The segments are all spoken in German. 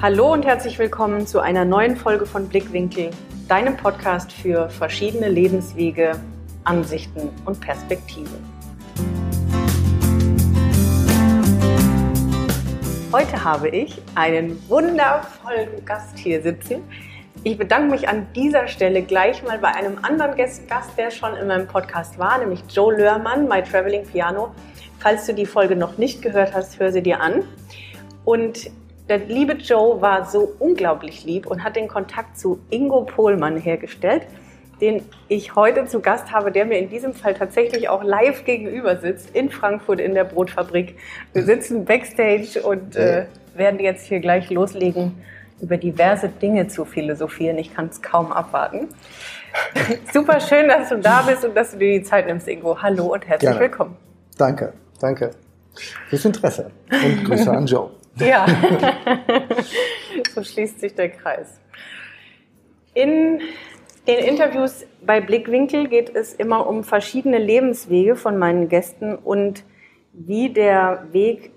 Hallo und herzlich willkommen zu einer neuen Folge von Blickwinkel, deinem Podcast für verschiedene Lebenswege, Ansichten und Perspektiven. Heute habe ich einen wundervollen Gast hier sitzen. Ich bedanke mich an dieser Stelle gleich mal bei einem anderen Gast, der schon in meinem Podcast war, nämlich Joe Lörmann, My Traveling Piano. Falls du die Folge noch nicht gehört hast, hör sie dir an. Und der liebe Joe war so unglaublich lieb und hat den Kontakt zu Ingo Pohlmann hergestellt, den ich heute zu Gast habe, der mir in diesem Fall tatsächlich auch live gegenüber sitzt in Frankfurt in der Brotfabrik. Wir sitzen backstage und äh, werden jetzt hier gleich loslegen, über diverse Dinge zu philosophieren. Ich kann es kaum abwarten. Super schön, dass du da bist und dass du dir die Zeit nimmst, Ingo. Hallo und herzlich Gerne. willkommen. Danke, danke fürs Interesse und Grüße an Joe. Ja, so schließt sich der Kreis. In den Interviews bei Blickwinkel geht es immer um verschiedene Lebenswege von meinen Gästen und wie der Weg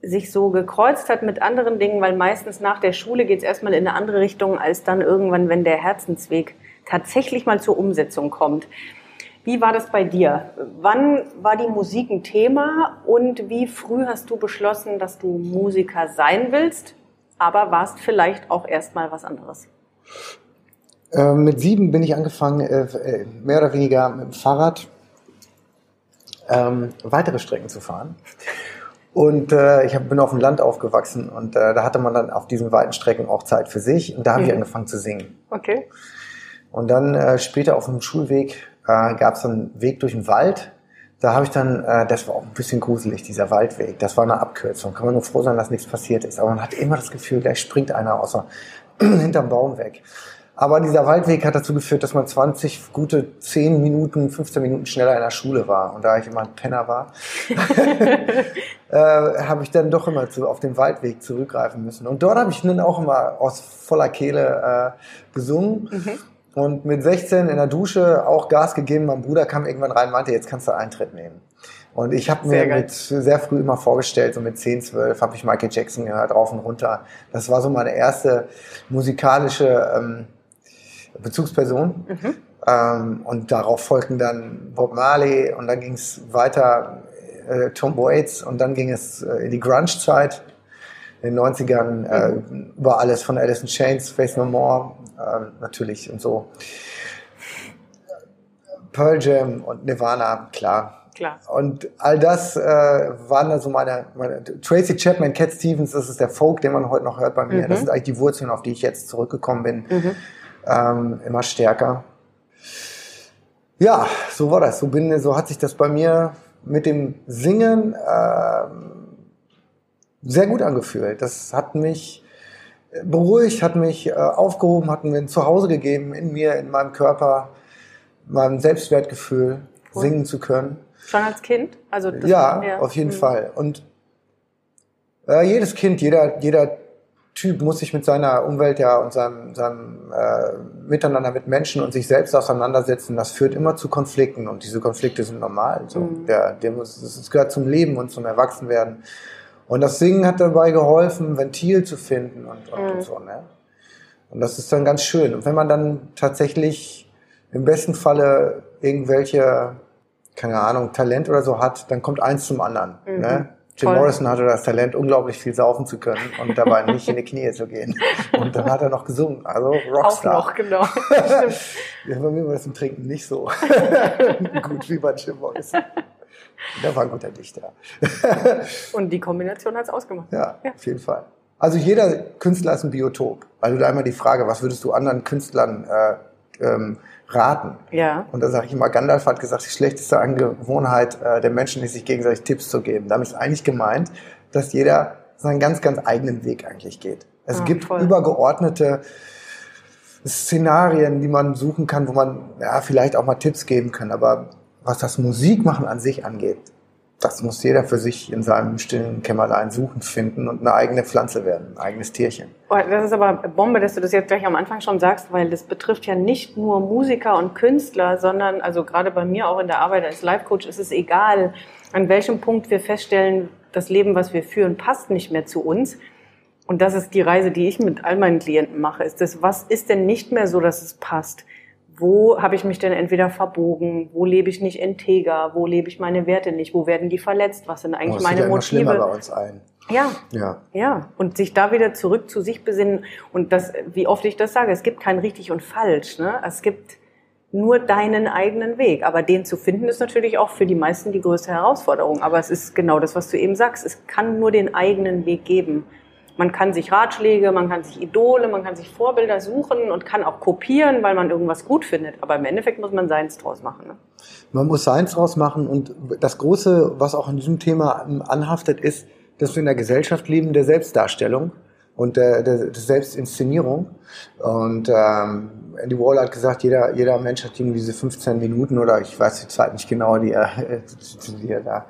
sich so gekreuzt hat mit anderen Dingen, weil meistens nach der Schule geht es erstmal in eine andere Richtung, als dann irgendwann, wenn der Herzensweg tatsächlich mal zur Umsetzung kommt. Wie war das bei dir? Wann war die Musik ein Thema und wie früh hast du beschlossen, dass du Musiker sein willst, aber warst vielleicht auch erstmal was anderes? Äh, mit sieben bin ich angefangen, äh, äh, mehr oder weniger mit dem Fahrrad ähm, weitere Strecken zu fahren. Und äh, ich hab, bin auf dem Land aufgewachsen und äh, da hatte man dann auf diesen weiten Strecken auch Zeit für sich und da habe Mhm. ich angefangen zu singen. Okay. Und dann äh, später auf dem Schulweg äh, gab es einen Weg durch den Wald. Da habe ich dann, äh, das war auch ein bisschen gruselig, dieser Waldweg. Das war eine Abkürzung. Kann man nur froh sein, dass nichts passiert ist. Aber man hat immer das Gefühl, gleich springt einer außer hinterm Baum weg. Aber dieser Waldweg hat dazu geführt, dass man 20, gute 10 Minuten, 15 Minuten schneller in der Schule war. Und da ich immer ein Penner war, äh, habe ich dann doch immer zu, auf den Waldweg zurückgreifen müssen. Und dort habe ich dann auch immer aus voller Kehle äh, gesungen. Und mit 16 in der Dusche auch Gas gegeben. Mein Bruder kam irgendwann rein und meinte, jetzt kannst du Eintritt nehmen. Und ich habe mir mit sehr früh immer vorgestellt, so mit 10, 12 habe ich Michael Jackson gehört, rauf und runter. Das war so meine erste musikalische ähm, Bezugsperson. Ähm, und darauf folgten dann Bob Marley und dann ging es weiter äh, Tom Waits und dann ging es äh, in die Grunge-Zeit in den 90ern äh, über alles von Alice in Chains, Face No More ähm, natürlich und so. Pearl Jam und Nirvana, klar. Klar. Und all das äh, waren dann so meine, meine Tracy Chapman, Cat Stevens, das ist der Folk, den man heute noch hört bei mir. Mhm. Das sind eigentlich die Wurzeln, auf die ich jetzt zurückgekommen bin. Ähm, immer stärker. Ja, so war das. So, bin, so hat sich das bei mir mit dem Singen ähm, sehr gut angefühlt. Das hat mich beruhigt, hat mich äh, aufgehoben, hat mir ein Zuhause gegeben in mir, in meinem Körper, meinem Selbstwertgefühl, Cool. singen zu können. Schon als Kind? Also Ja, ja. auf jeden Mhm. Fall. Und äh, jedes Kind, jeder, jeder Typ muss sich mit seiner Umwelt ja und seinem, seinem äh, Miteinander mit Menschen und sich selbst auseinandersetzen. Das führt immer zu Konflikten und diese Konflikte sind normal. So. Mhm. Der, der muss, das gehört zum Leben und zum Erwachsenwerden. Und das Singen hat dabei geholfen, Ventil zu finden und, und, Mhm. und so. Ne? Und das ist dann ganz schön. Und wenn man dann tatsächlich im besten Falle irgendwelche, keine Ahnung, Talent oder so hat, dann kommt eins zum anderen. Mhm. Ne? Jim Toll. Morrison hatte das Talent, unglaublich viel saufen zu können und dabei nicht in die Knie zu gehen. Und dann hat er noch gesungen. Also Auch Rockstar. noch, genau. Ja, bei mir war das im Trinken nicht so gut wie bei Jim Morrison. Der war ein guter Dichter. Und die Kombination hat es ausgemacht. Ja, Ja. auf jeden Fall. Also jeder Künstler ist ein Biotop. Also da einmal die Frage, was würdest du anderen Künstlern äh, ähm, raten? Ja. Und da sage ich immer, Gandalf hat gesagt, die schlechteste Angewohnheit äh, der Menschen ist, sich gegenseitig Tipps zu geben. Damit ist eigentlich gemeint, dass jeder seinen ganz, ganz eigenen Weg eigentlich geht. Es Ah, gibt voll. übergeordnete Szenarien, die man suchen kann, wo man ja, vielleicht auch mal Tipps geben kann. Aber was das Musikmachen an sich angeht, das muss jeder für sich in seinem stillen Kämmerlein suchen, finden und eine eigene Pflanze werden, ein eigenes Tierchen. Oh, Das ist aber Bombe, dass du das jetzt gleich am Anfang schon sagst, weil das betrifft ja nicht nur Musiker und Künstler, sondern also gerade bei mir auch in der Arbeit als Life-Coach ist es egal, an welchem Punkt wir feststellen, das Leben, was wir führen, passt nicht mehr zu uns. Und das ist die Reise, die ich mit all meinen Klienten mache. Ist das, was ist denn nicht mehr so, dass es passt? Wo habe ich mich denn entweder verbogen? Wo lebe ich nicht integer? Wo lebe ich meine Werte nicht? Wo werden die verletzt? Was sind eigentlich Oh, das meine ja immer Motive? schlimmer bei uns ein. Ja, Ja. ja. Und sich da wieder zurück zu sich besinnen. Und das, wie oft ich das sage, es gibt kein richtig und falsch. Ne? Es gibt nur deinen eigenen Weg. Aber den zu finden ist natürlich auch für die meisten die größte Herausforderung. Aber es ist genau das, was du eben sagst. Es kann nur den eigenen Weg geben. Man kann sich Ratschläge, man kann sich Idole, man kann sich Vorbilder suchen und kann auch kopieren, weil man irgendwas gut findet. Aber im Endeffekt muss man seins draus machen. Ne? Man muss Seins draus machen und das Große, was auch in diesem Thema anhaftet, ist, dass wir in der Gesellschaft leben der Selbstdarstellung und der, der, der Selbstinszenierung. Und ähm, Andy Wall hat gesagt, jeder, jeder Mensch hat irgendwie diese 15 Minuten oder ich weiß die Zeit nicht genau, die er, die er da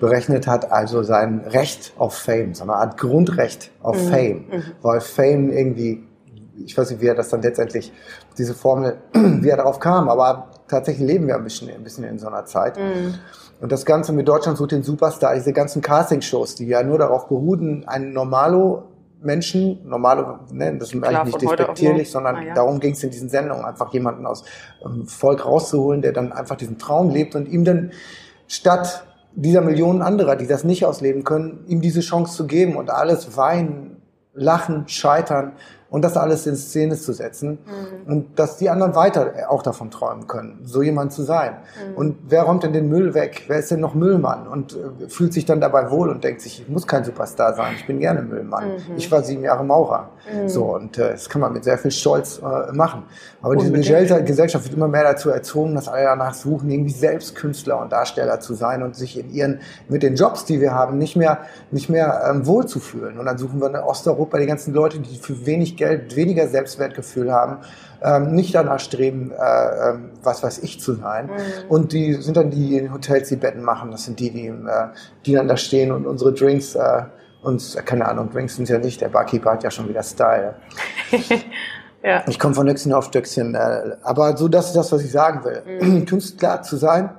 berechnet hat, also sein Recht auf Fame, so eine Art Grundrecht auf Fame, weil Fame irgendwie ich weiß nicht, wie er das dann letztendlich, diese Formel, wie er darauf kam, aber tatsächlich leben wir ein bisschen, ein bisschen in so einer Zeit. Und das Ganze mit Deutschland sucht den Superstar, diese ganzen Castingshows, die ja nur darauf beruhen, einen Normalo Menschen, normale, ne, das ist Klar, eigentlich nicht despektierlich, sondern Ah, ja. darum ging es in diesen Sendungen, einfach jemanden aus ähm, Volk rauszuholen, der dann einfach diesen Traum lebt und ihm dann statt dieser Millionen anderer, die das nicht ausleben können, ihm diese Chance zu geben und alles weinen, lachen, scheitern und das alles in Szene zu setzen und dass die anderen weiter auch davon träumen können, so jemand zu sein. Und wer räumt denn den Müll weg? Wer ist denn noch Müllmann? Und äh, fühlt sich dann dabei wohl und denkt sich, ich muss kein Superstar sein, ich bin gerne Müllmann. Ich war sieben Jahre Maurer. So, und äh, das kann man mit sehr viel Stolz äh, machen. Aber diese Gesellschaft wird immer mehr dazu erzogen, dass alle danach suchen, irgendwie selbst Künstler und Darsteller zu sein und sich in ihren, mit den Jobs, die wir haben, nicht mehr, nicht mehr ähm, wohlzufühlen. Und dann suchen wir in Osteuropa die ganzen Leute, die für wenig Geld weniger Selbstwertgefühl haben, ähm, nicht danach streben, äh, ähm, was weiß ich zu sein. Und die sind dann die, die in Hotels die Betten machen. Das sind die, die, äh, die dann da stehen und unsere Drinks, äh, uns, äh, keine Ahnung, Drinks sind ja nicht, der Barkeeper hat ja schon wieder Style. Ja. Ich komme von Nöckchen auf Stöckchen. Äh, aber so, das ist das, was ich sagen will. Künstler zu sein,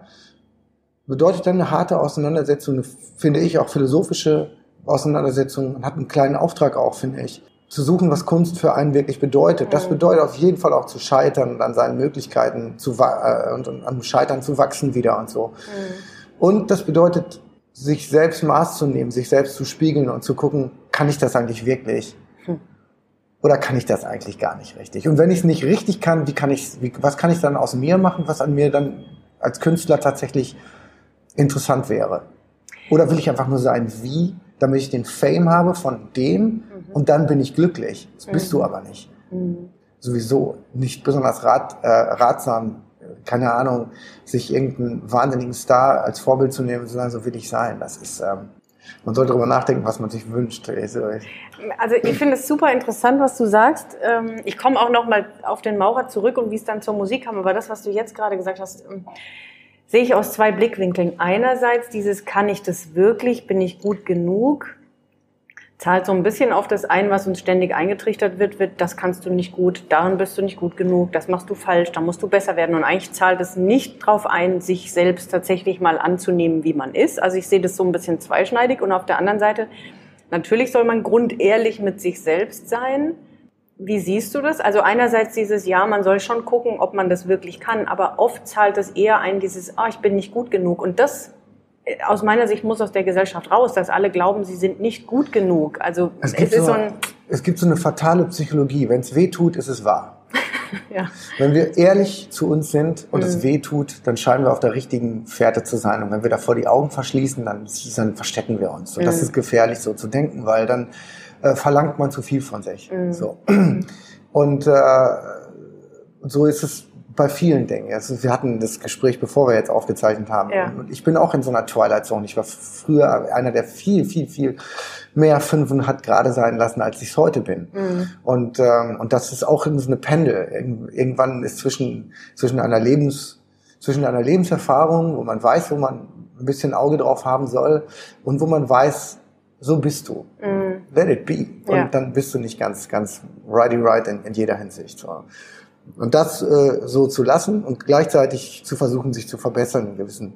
bedeutet dann eine harte Auseinandersetzung, finde ich, auch philosophische Auseinandersetzung. Man hat einen kleinen Auftrag auch, finde ich. Zu suchen, was Kunst für einen wirklich bedeutet. Das bedeutet auf jeden Fall auch zu scheitern und an seinen Möglichkeiten zu äh, und, und am Scheitern zu wachsen wieder und so. Und das bedeutet, sich selbst Maß zu nehmen, sich selbst zu spiegeln und zu gucken, kann ich das eigentlich wirklich? Oder kann ich das eigentlich gar nicht richtig? Und wenn ich es nicht richtig kann, wie kann ich, wie, was kann ich dann aus mir machen, was an mir dann als Künstler tatsächlich interessant wäre? Oder will ich einfach nur sein wie, damit ich den Fame habe von dem und dann bin ich glücklich? Das bist du aber nicht. Sowieso nicht besonders rat, äh, ratsam, keine Ahnung, sich irgendeinen wahnsinnigen Star als Vorbild zu nehmen, sondern so will ich sein. Das ist, ähm, man sollte darüber nachdenken, was man sich wünscht. Also, Also ich finde es super interessant, was du sagst. Ähm, Ich komme auch noch mal auf den Maurer zurück und wie es dann zur Musik kam. Aber das, was du jetzt gerade gesagt hast, ähm, sehe ich aus zwei Blickwinkeln. Einerseits dieses, kann ich das wirklich? Bin ich gut genug? Zahlt so ein bisschen auf das ein, was uns ständig eingetrichtert wird, wird, das kannst du nicht gut, darin bist du nicht gut genug, das machst du falsch, da musst du besser werden. Und eigentlich zahlt es nicht drauf ein, sich selbst tatsächlich mal anzunehmen, wie man ist. Also ich sehe das so ein bisschen zweischneidig. Und auf der anderen Seite, natürlich soll man grundehrlich mit sich selbst sein. Wie siehst du das? Also einerseits dieses Ja, man soll schon gucken, ob man das wirklich kann, aber oft zahlt es eher ein, dieses, ah, ich bin nicht gut genug. Und das äh, aus meiner Sicht muss aus der Gesellschaft raus, dass alle glauben, sie sind nicht gut genug. Also Es es, gibt, ist so, so ein, es gibt so eine fatale Psychologie. Wenn es weh tut, ist es wahr. ja, Wenn wir ehrlich zu uns sind und es weh tut, dann scheinen wir auf der richtigen Fährte zu sein. Und wenn wir davor die Augen verschließen, dann, dann verstecken wir uns. Und das ist gefährlich, so zu denken, weil dann äh, verlangt man zu viel von sich. So. Und äh, so ist es bei vielen Dingen. Also wir hatten das Gespräch, bevor wir jetzt aufgezeichnet haben. Ja. Und ich bin auch in so einer Twilight Zone. Ich war früher einer, der viel, viel, viel mehr Fünfen hat gerade sein lassen, als ich es heute bin. Und, ähm, und das ist auch so eine Pendel. Irgend- Irgendwann ist zwischen, zwischen einer Lebens, zwischen einer Lebenserfahrung, wo man weiß, wo man ein bisschen Auge drauf haben soll und wo man weiß, so bist du. Let it be. Und Ja. dann bist du nicht ganz, ganz righty right in, in jeder Hinsicht. So. Und das äh, so zu lassen und gleichzeitig zu versuchen, sich zu verbessern in gewissen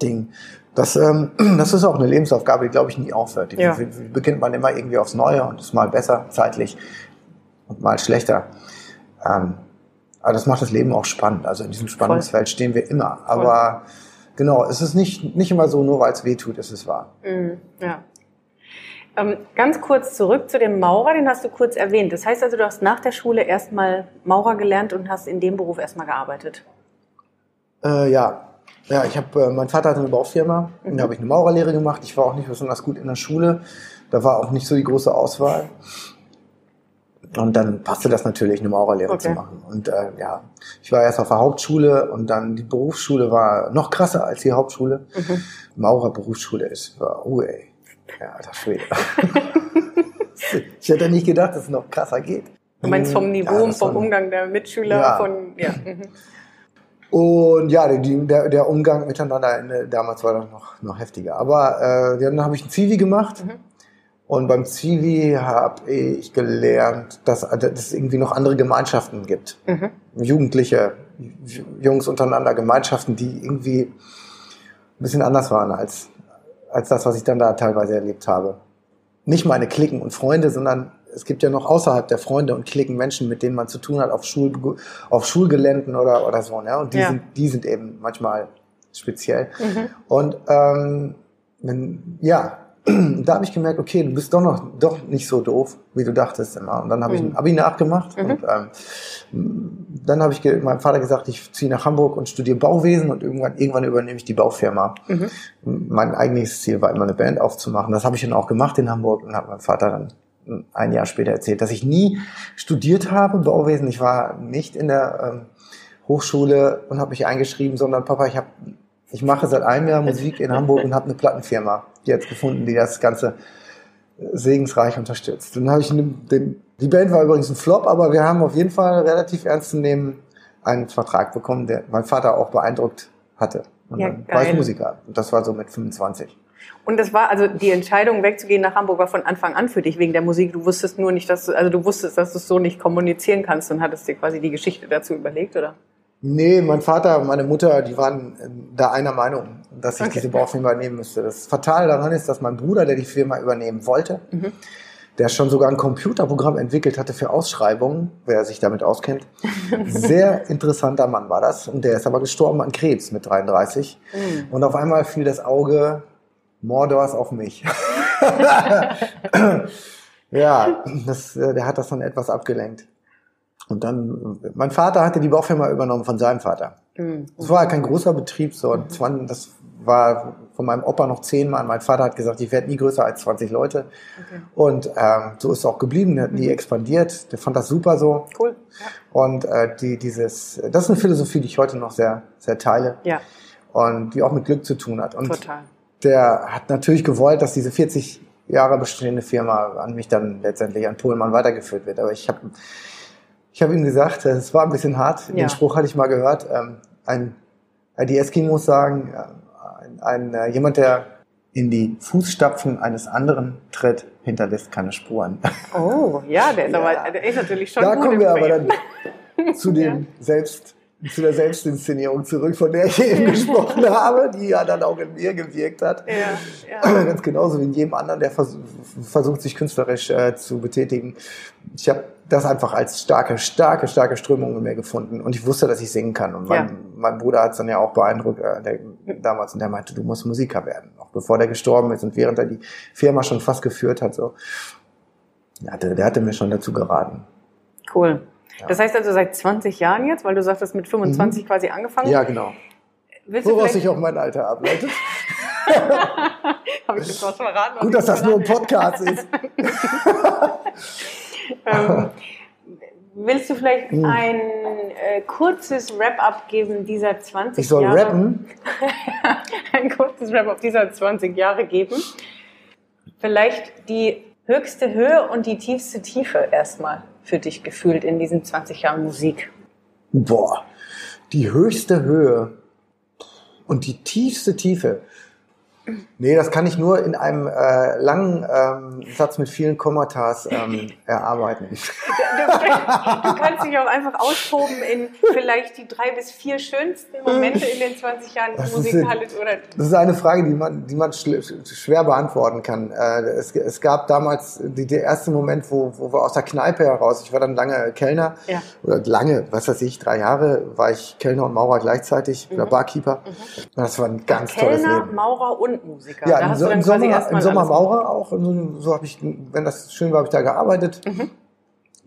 Ding. Das, ähm, das ist auch eine Lebensaufgabe, die, glaube ich, nie aufhört. Die, Ja. die, die beginnt man immer irgendwie aufs Neue und ist mal besser zeitlich und mal schlechter. Ähm, aber das macht das Leben auch spannend. Also in diesem Spannungsfeld stehen wir immer. Aber genau, es ist nicht, nicht immer so, nur weil es weh tut, ist es wahr. Mhm, ja. Ähm, ganz kurz zurück zu dem Maurer, den hast du kurz erwähnt. Das heißt also, du hast nach der Schule erstmal Maurer gelernt und hast in dem Beruf erstmal gearbeitet. Äh, ja. Ja, ich habe, äh, mein Vater hatte eine Baufirma, Mhm. da habe ich eine Maurerlehre gemacht. Ich war auch nicht besonders gut in der Schule. Da war auch nicht so die große Auswahl. Und dann passte das natürlich, eine Maurerlehre Okay. zu machen. Und äh, ja, ich war erst auf der Hauptschule und dann die Berufsschule war noch krasser als die Hauptschule. Mhm. Maurerberufsschule ist, war, oh ey, ja, alter Schwede. ich hätte nicht gedacht, dass es noch krasser geht. Du meinst vom Niveau Ja, und das vom Umgang der Mitschüler, Ja. von, ja. Mhm. Und ja, die, der, der Umgang miteinander äh, damals war dann noch, noch heftiger. Aber äh, dann habe ich ein Zivi gemacht. Mhm. Und beim Zivi habe ich gelernt, dass, dass es irgendwie noch andere Gemeinschaften gibt. Mhm. Jugendliche, Jungs untereinander, Gemeinschaften, die irgendwie ein bisschen anders waren als, als das, was ich dann da teilweise erlebt habe. Nicht meine Klicken und Freunde, sondern es gibt ja noch außerhalb der Freunde und Klicken Menschen, mit denen man zu tun hat auf, Schul, auf Schulgeländen oder, oder so. Ne? Und die, Ja. sind, die sind eben manchmal speziell. Mhm. Und ähm, ja, da habe ich gemerkt, okay, du bist doch noch doch nicht so doof, wie du dachtest immer. Und dann habe ich Mhm. ein Abi nachgemacht Mhm. und ähm, dann habe ich meinem Vater gesagt, ich ziehe nach Hamburg und studiere Bauwesen und irgendwann, irgendwann übernehme ich die Baufirma. Mhm. Mein eigentliches Ziel war immer eine Band aufzumachen. Das habe ich dann auch gemacht in Hamburg und habe meinem Vater dann ein Jahr später erzählt, dass ich nie studiert habe Bauwesen. Ich war nicht in der ähm, Hochschule und habe mich eingeschrieben, sondern Papa, ich habe ich mache seit einem Jahr Musik in Hamburg und habe eine Plattenfirma jetzt gefunden, die das Ganze segensreich unterstützt. Dann habe ich den, die Band war übrigens ein Flop, aber wir haben auf jeden Fall relativ ernst zu nehmen einen Vertrag bekommen, der mein Vater auch beeindruckt hatte. Und Ja, dann war ich geil. Musiker. Und das war so mit 25. Und das war, also die Entscheidung wegzugehen nach Hamburg war von Anfang an für dich wegen der Musik. Du wusstest nur nicht, dass du, also du wusstest, dass du es so nicht kommunizieren kannst und hattest dir quasi die Geschichte dazu überlegt, oder? Nee, mein Vater und meine Mutter, die waren ähm, da einer Meinung, dass ich Okay. diese Baufirma übernehmen müsste. Das Fatale daran ist, dass mein Bruder, der die Firma übernehmen wollte, Mhm. der schon sogar ein Computerprogramm entwickelt hatte für Ausschreibungen, wer sich damit auskennt. Sehr interessanter Mann war das. Und der ist aber gestorben an Krebs mit 33. Mhm. Und auf einmal fiel das Auge Mordors auf mich. ja, das, äh, der hat das dann etwas abgelenkt. Und dann, mein Vater hatte die Baufirma übernommen von seinem Vater. Mhm. Es war kein großer Betrieb, so, das waren- das war von meinem Opa noch zehn Mann. Mein Vater hat gesagt, ich werde nie größer als 20 Leute. Okay. Und ähm, so ist es auch geblieben, der hat nie expandiert. Der fand das super so. Cool. Und äh, die, dieses, das ist eine Philosophie, die ich heute noch sehr, sehr teile Ja, und die auch mit Glück zu tun hat. Und total. der hat natürlich gewollt, dass diese 40 Jahre bestehende Firma an mich dann letztendlich an Pohlmann weitergeführt wird. Aber ich habe ich hab ihm gesagt, äh, es war ein bisschen hart, Ja. den Spruch hatte ich mal gehört, ähm, ein, äh, die Eskimos sagen, äh, ein, ein, jemand, der in die Fußstapfen eines anderen tritt, hinterlässt keine Spuren. Oh, ja, der ist, Ja. aber, der ist natürlich schon da kommen wir aber dann zu dem Selbst, zu der Selbstinszenierung zurück, von der ich eben gesprochen habe, die ja dann auch in mir gewirkt hat. Ja, ja. Ganz genauso wie in jedem anderen, der vers versucht, sich künstlerisch äh, zu betätigen. Ich habe das einfach als starke, starke, starke Strömung in mir gefunden. Und ich wusste, dass ich singen kann. Und mein, Ja. mein Bruder hat es dann ja auch beeindruckt äh, der, damals. Und der meinte, du musst Musiker werden. Auch bevor der gestorben ist und während er die Firma schon fast geführt hat. So. Der, hatte, der hatte mir schon dazu geraten. Cool. Ja. Das heißt also seit 20 Jahren jetzt, weil du sagtest, mit 25 quasi angefangen. Ja, genau. Willst Woraus sich auch mein Alter ableitet. Habe ich das was verraten? Gut, dass das nur ein Podcast ist. Ähm, willst du vielleicht Hm. ein äh, kurzes Wrap-up geben dieser 20 Ich soll Jahre? rappen. ein kurzes Wrap-up dieser 20 Jahre geben. Vielleicht die höchste Höhe und die tiefste Tiefe erstmal für dich gefühlt in diesen 20 Jahren Musik. Boah, die höchste Höhe und die tiefste Tiefe. Nee, das kann ich nur in einem äh, langen ähm, Satz mit vielen Kommatas ähm, erarbeiten. Du, du, kannst dich auch einfach austoben in vielleicht die drei bis vier schönsten Momente in den 20 Jahren Das ist, musikalisch oder das ist eine Frage, die man, die man schwer beantworten kann. Äh, es, es gab damals die, der erste Moment, wo, wo wir aus der Kneipe heraus, ich war dann lange Kellner, Ja. oder lange, was weiß ich, drei Jahre war ich Kellner und Maurer gleichzeitig, oder Barkeeper. Und das war ein ganz tolles Mhm. Kellner, Leben. Maurer und Musiker. Ja, da im, so, im Sommer, im Sommer Maurer auch. So, so habe ich, wenn das schön war, habe ich da gearbeitet. Mhm.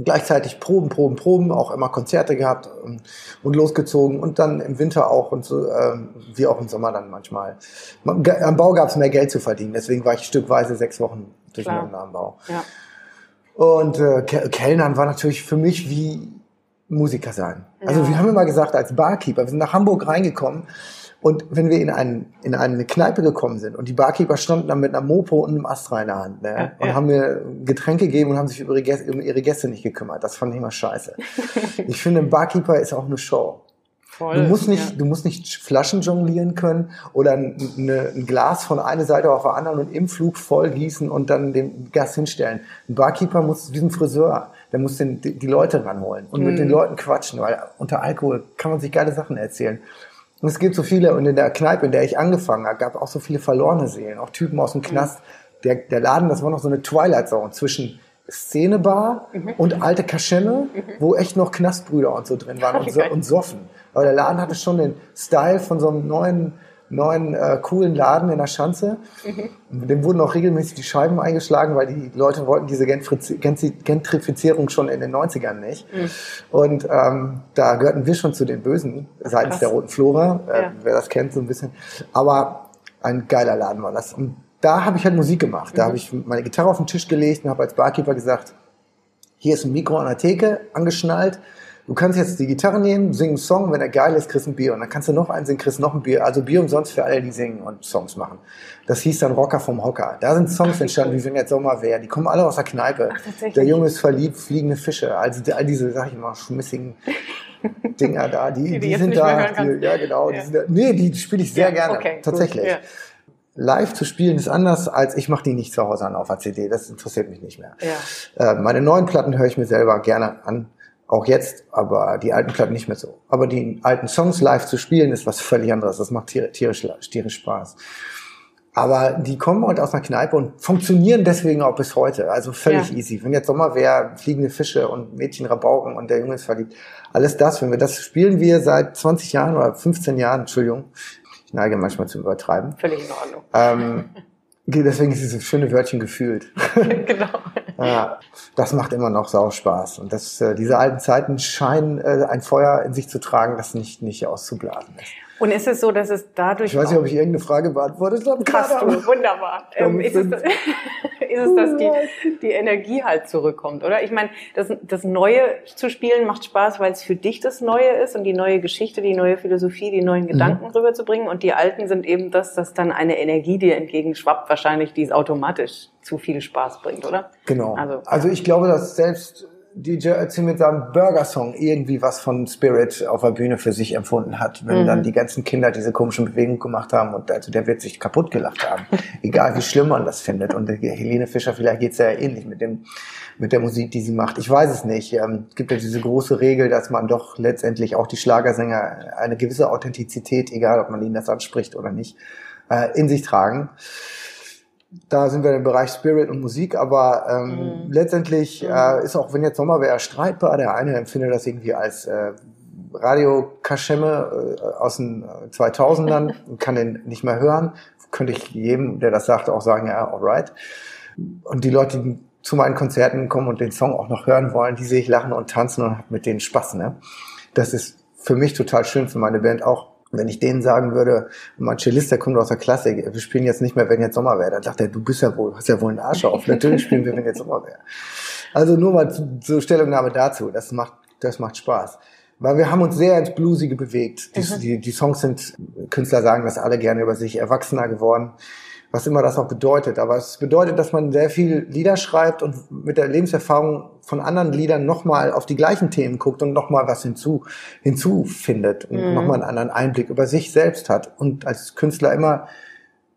Gleichzeitig Proben, Proben, Proben, auch immer Konzerte gehabt und, und losgezogen und dann im Winter auch und so, ähm, wie auch im Sommer dann manchmal. Am Bau gab es mehr Geld zu verdienen, deswegen war ich stückweise sechs Wochen durcheinander am Bau. Ja. Und äh, Ke- Kellnern war natürlich für mich wie Musiker sein. Also Ja. wir haben immer gesagt, als Barkeeper, wir sind nach Hamburg reingekommen und wenn wir in, einen, in eine Kneipe gekommen sind und die Barkeeper standen dann mit einer Mopo und einem Astra in der Hand ne, und haben mir Getränke gegeben und haben sich über ihre, Gäste, um ihre Gäste nicht gekümmert. Das fand ich immer scheiße. ich finde, ein Barkeeper ist auch eine Show. Voll. Du musst nicht, Ja. du musst nicht Flaschen jonglieren können oder ein, eine, ein Glas von einer Seite auf der anderen und im Flug voll gießen und dann dem Gast hinstellen. Ein Barkeeper muss, wie ein Friseur, der muss den, die, Leute ranholen und mit Mhm. den Leuten quatschen, weil unter Alkohol kann man sich geile Sachen erzählen. Und es gibt so viele, und in der Kneipe, in der ich angefangen habe, gab auch so viele verlorene Seelen, auch Typen aus dem Knast. Der, der Laden, das war noch so eine Twilight Zone zwischen Szenebar und alte Kaschemme, wo echt noch Knastbrüder und so drin waren und, so, und soffen. Aber der Laden hatte schon den Style von so einem neuen, neuen äh, coolen Laden in der Schanze. Und Dem wurden auch regelmäßig die Scheiben eingeschlagen, weil die Leute wollten diese Gentriz- Gentrifizierung schon in den 90ern nicht. Und ähm, da gehörten wir schon zu den Bösen, seitens krass. der Roten Flora, äh, Ja. wer das kennt, so ein bisschen. Aber ein geiler Laden war das. Und da habe ich halt Musik gemacht. Da habe ich meine Gitarre auf den Tisch gelegt und habe als Barkeeper gesagt, hier ist ein Mikro an der Theke angeschnallt. Du kannst jetzt die Gitarre nehmen, singen einen Song, wenn er geil ist, kriegst ein Bier. Und dann kannst du noch einen singen, kriegst noch ein Bier. Also Bier umsonst für alle, die singen und Songs machen. Das hieß dann Rocker vom Hocker. Da sind Songs entstanden, wie wenn jetzt Sommer wäre. Die kommen alle aus der Kneipe. tatsächlich? der Junge ist verliebt, fliegende Fische. Also all diese, sag ich mal, schmissigen Dinger da, die, Die die, sind da. Die, ja, genau. Ja. Die sind da, nee, die spiele ich sehr Ja, gerne. okay, gut. tatsächlich. Ja. Live zu spielen ist anders, als ich mache die nicht zu Hause an auf der CD. Das interessiert mich nicht mehr. Äh, meine neuen Platten höre ich mir selber gerne an, auch jetzt, aber die alten Platten nicht mehr so. Aber die alten Songs live zu spielen ist was völlig anderes. Das macht tier- tierisch, tierisch Spaß. Aber die kommen halt aus einer Kneipe und funktionieren deswegen auch bis heute. Also völlig Ja. easy. Wenn jetzt Sommer wäre, fliegende Fische und Mädchen Rabauken und der Junge ist verliebt. Alles das, wenn wir das spielen wir seit 20 Jahren oder 15 Jahren, Entschuldigung. Ich neige manchmal zu übertreiben. Völlig in Ordnung. Ähm, deswegen ist dieses schöne Wörtchen gefühlt. genau. Ja, das macht immer noch sau Spaß. Und das, äh, diese alten Zeiten scheinen äh, ein Feuer in sich zu tragen, das nicht, nicht auszublasen ist. Und ist es so, dass es dadurch Ich weiß nicht, ob ich irgendeine Frage beantwortet habe. Hast du, wunderbar. Ähm, ist, es, ist es, dass die, die Energie halt zurückkommt, oder? Ich meine, das, das Neue zu spielen macht Spaß, weil es für dich das Neue ist und die neue Geschichte, die neue Philosophie, die neuen Gedanken rüberzubringen. Und die Alten sind eben das, dass dann eine Energie dir entgegenschwappt, wahrscheinlich, die es automatisch zu viel Spaß bringt, oder? Genau. Also- Also, ich glaube, dass selbst DJ Ötzi mit seinem Burger-Song irgendwie was von Spirit auf der Bühne für sich empfunden hat, wenn Mhm. dann die ganzen Kinder diese komischen Bewegungen gemacht haben und also der wird sich kaputt gelacht haben. Egal wie schlimm man das findet. Und Helene Fischer, vielleicht geht's ja ähnlich mit dem, mit der Musik, die sie macht. Ich weiß es nicht. Ähm, Es gibt ja diese große Regel, dass man doch letztendlich auch die Schlagersänger eine gewisse Authentizität, egal ob man ihnen das anspricht oder nicht, äh, in sich tragen. Da sind wir im Bereich Spirit und Musik, aber ähm, Mhm. letztendlich Mhm. äh, ist auch, wenn jetzt Sommer wäre, streitbar. Der eine empfindet das irgendwie als äh, Radio-Kaschemme äh, aus den äh, 2000ern und kann den nicht mehr hören. Könnte ich jedem, der das sagt, auch sagen, ja, alright. Und die Leute, die zu meinen Konzerten kommen und den Song auch noch hören wollen, die sehe ich lachen und tanzen und habe mit denen Spaß. Ne? Das ist für mich total schön, für meine Band auch. Wenn ich denen sagen würde, mein Cellist, der kommt aus der Klassik, wir spielen jetzt nicht mehr, wenn jetzt Sommer wäre, dann sagt er, du bist ja wohl, hast ja wohl einen Arsch auf. Natürlich spielen wir, wenn jetzt Sommer wäre. Also nur mal zu- zur Stellungnahme dazu. Das macht, das macht Spaß. Weil wir haben uns sehr ins Bluesige bewegt. Die, die, die Songs sind, Künstler sagen das alle gerne über sich, erwachsener geworden. Was immer das auch bedeutet. Aber es bedeutet, dass man sehr viel Lieder schreibt und mit der Lebenserfahrung von anderen Liedern nochmal auf die gleichen Themen guckt und nochmal was hinzu, hinzufindet und Mhm. nochmal einen anderen Einblick über sich selbst hat. Und als Künstler immer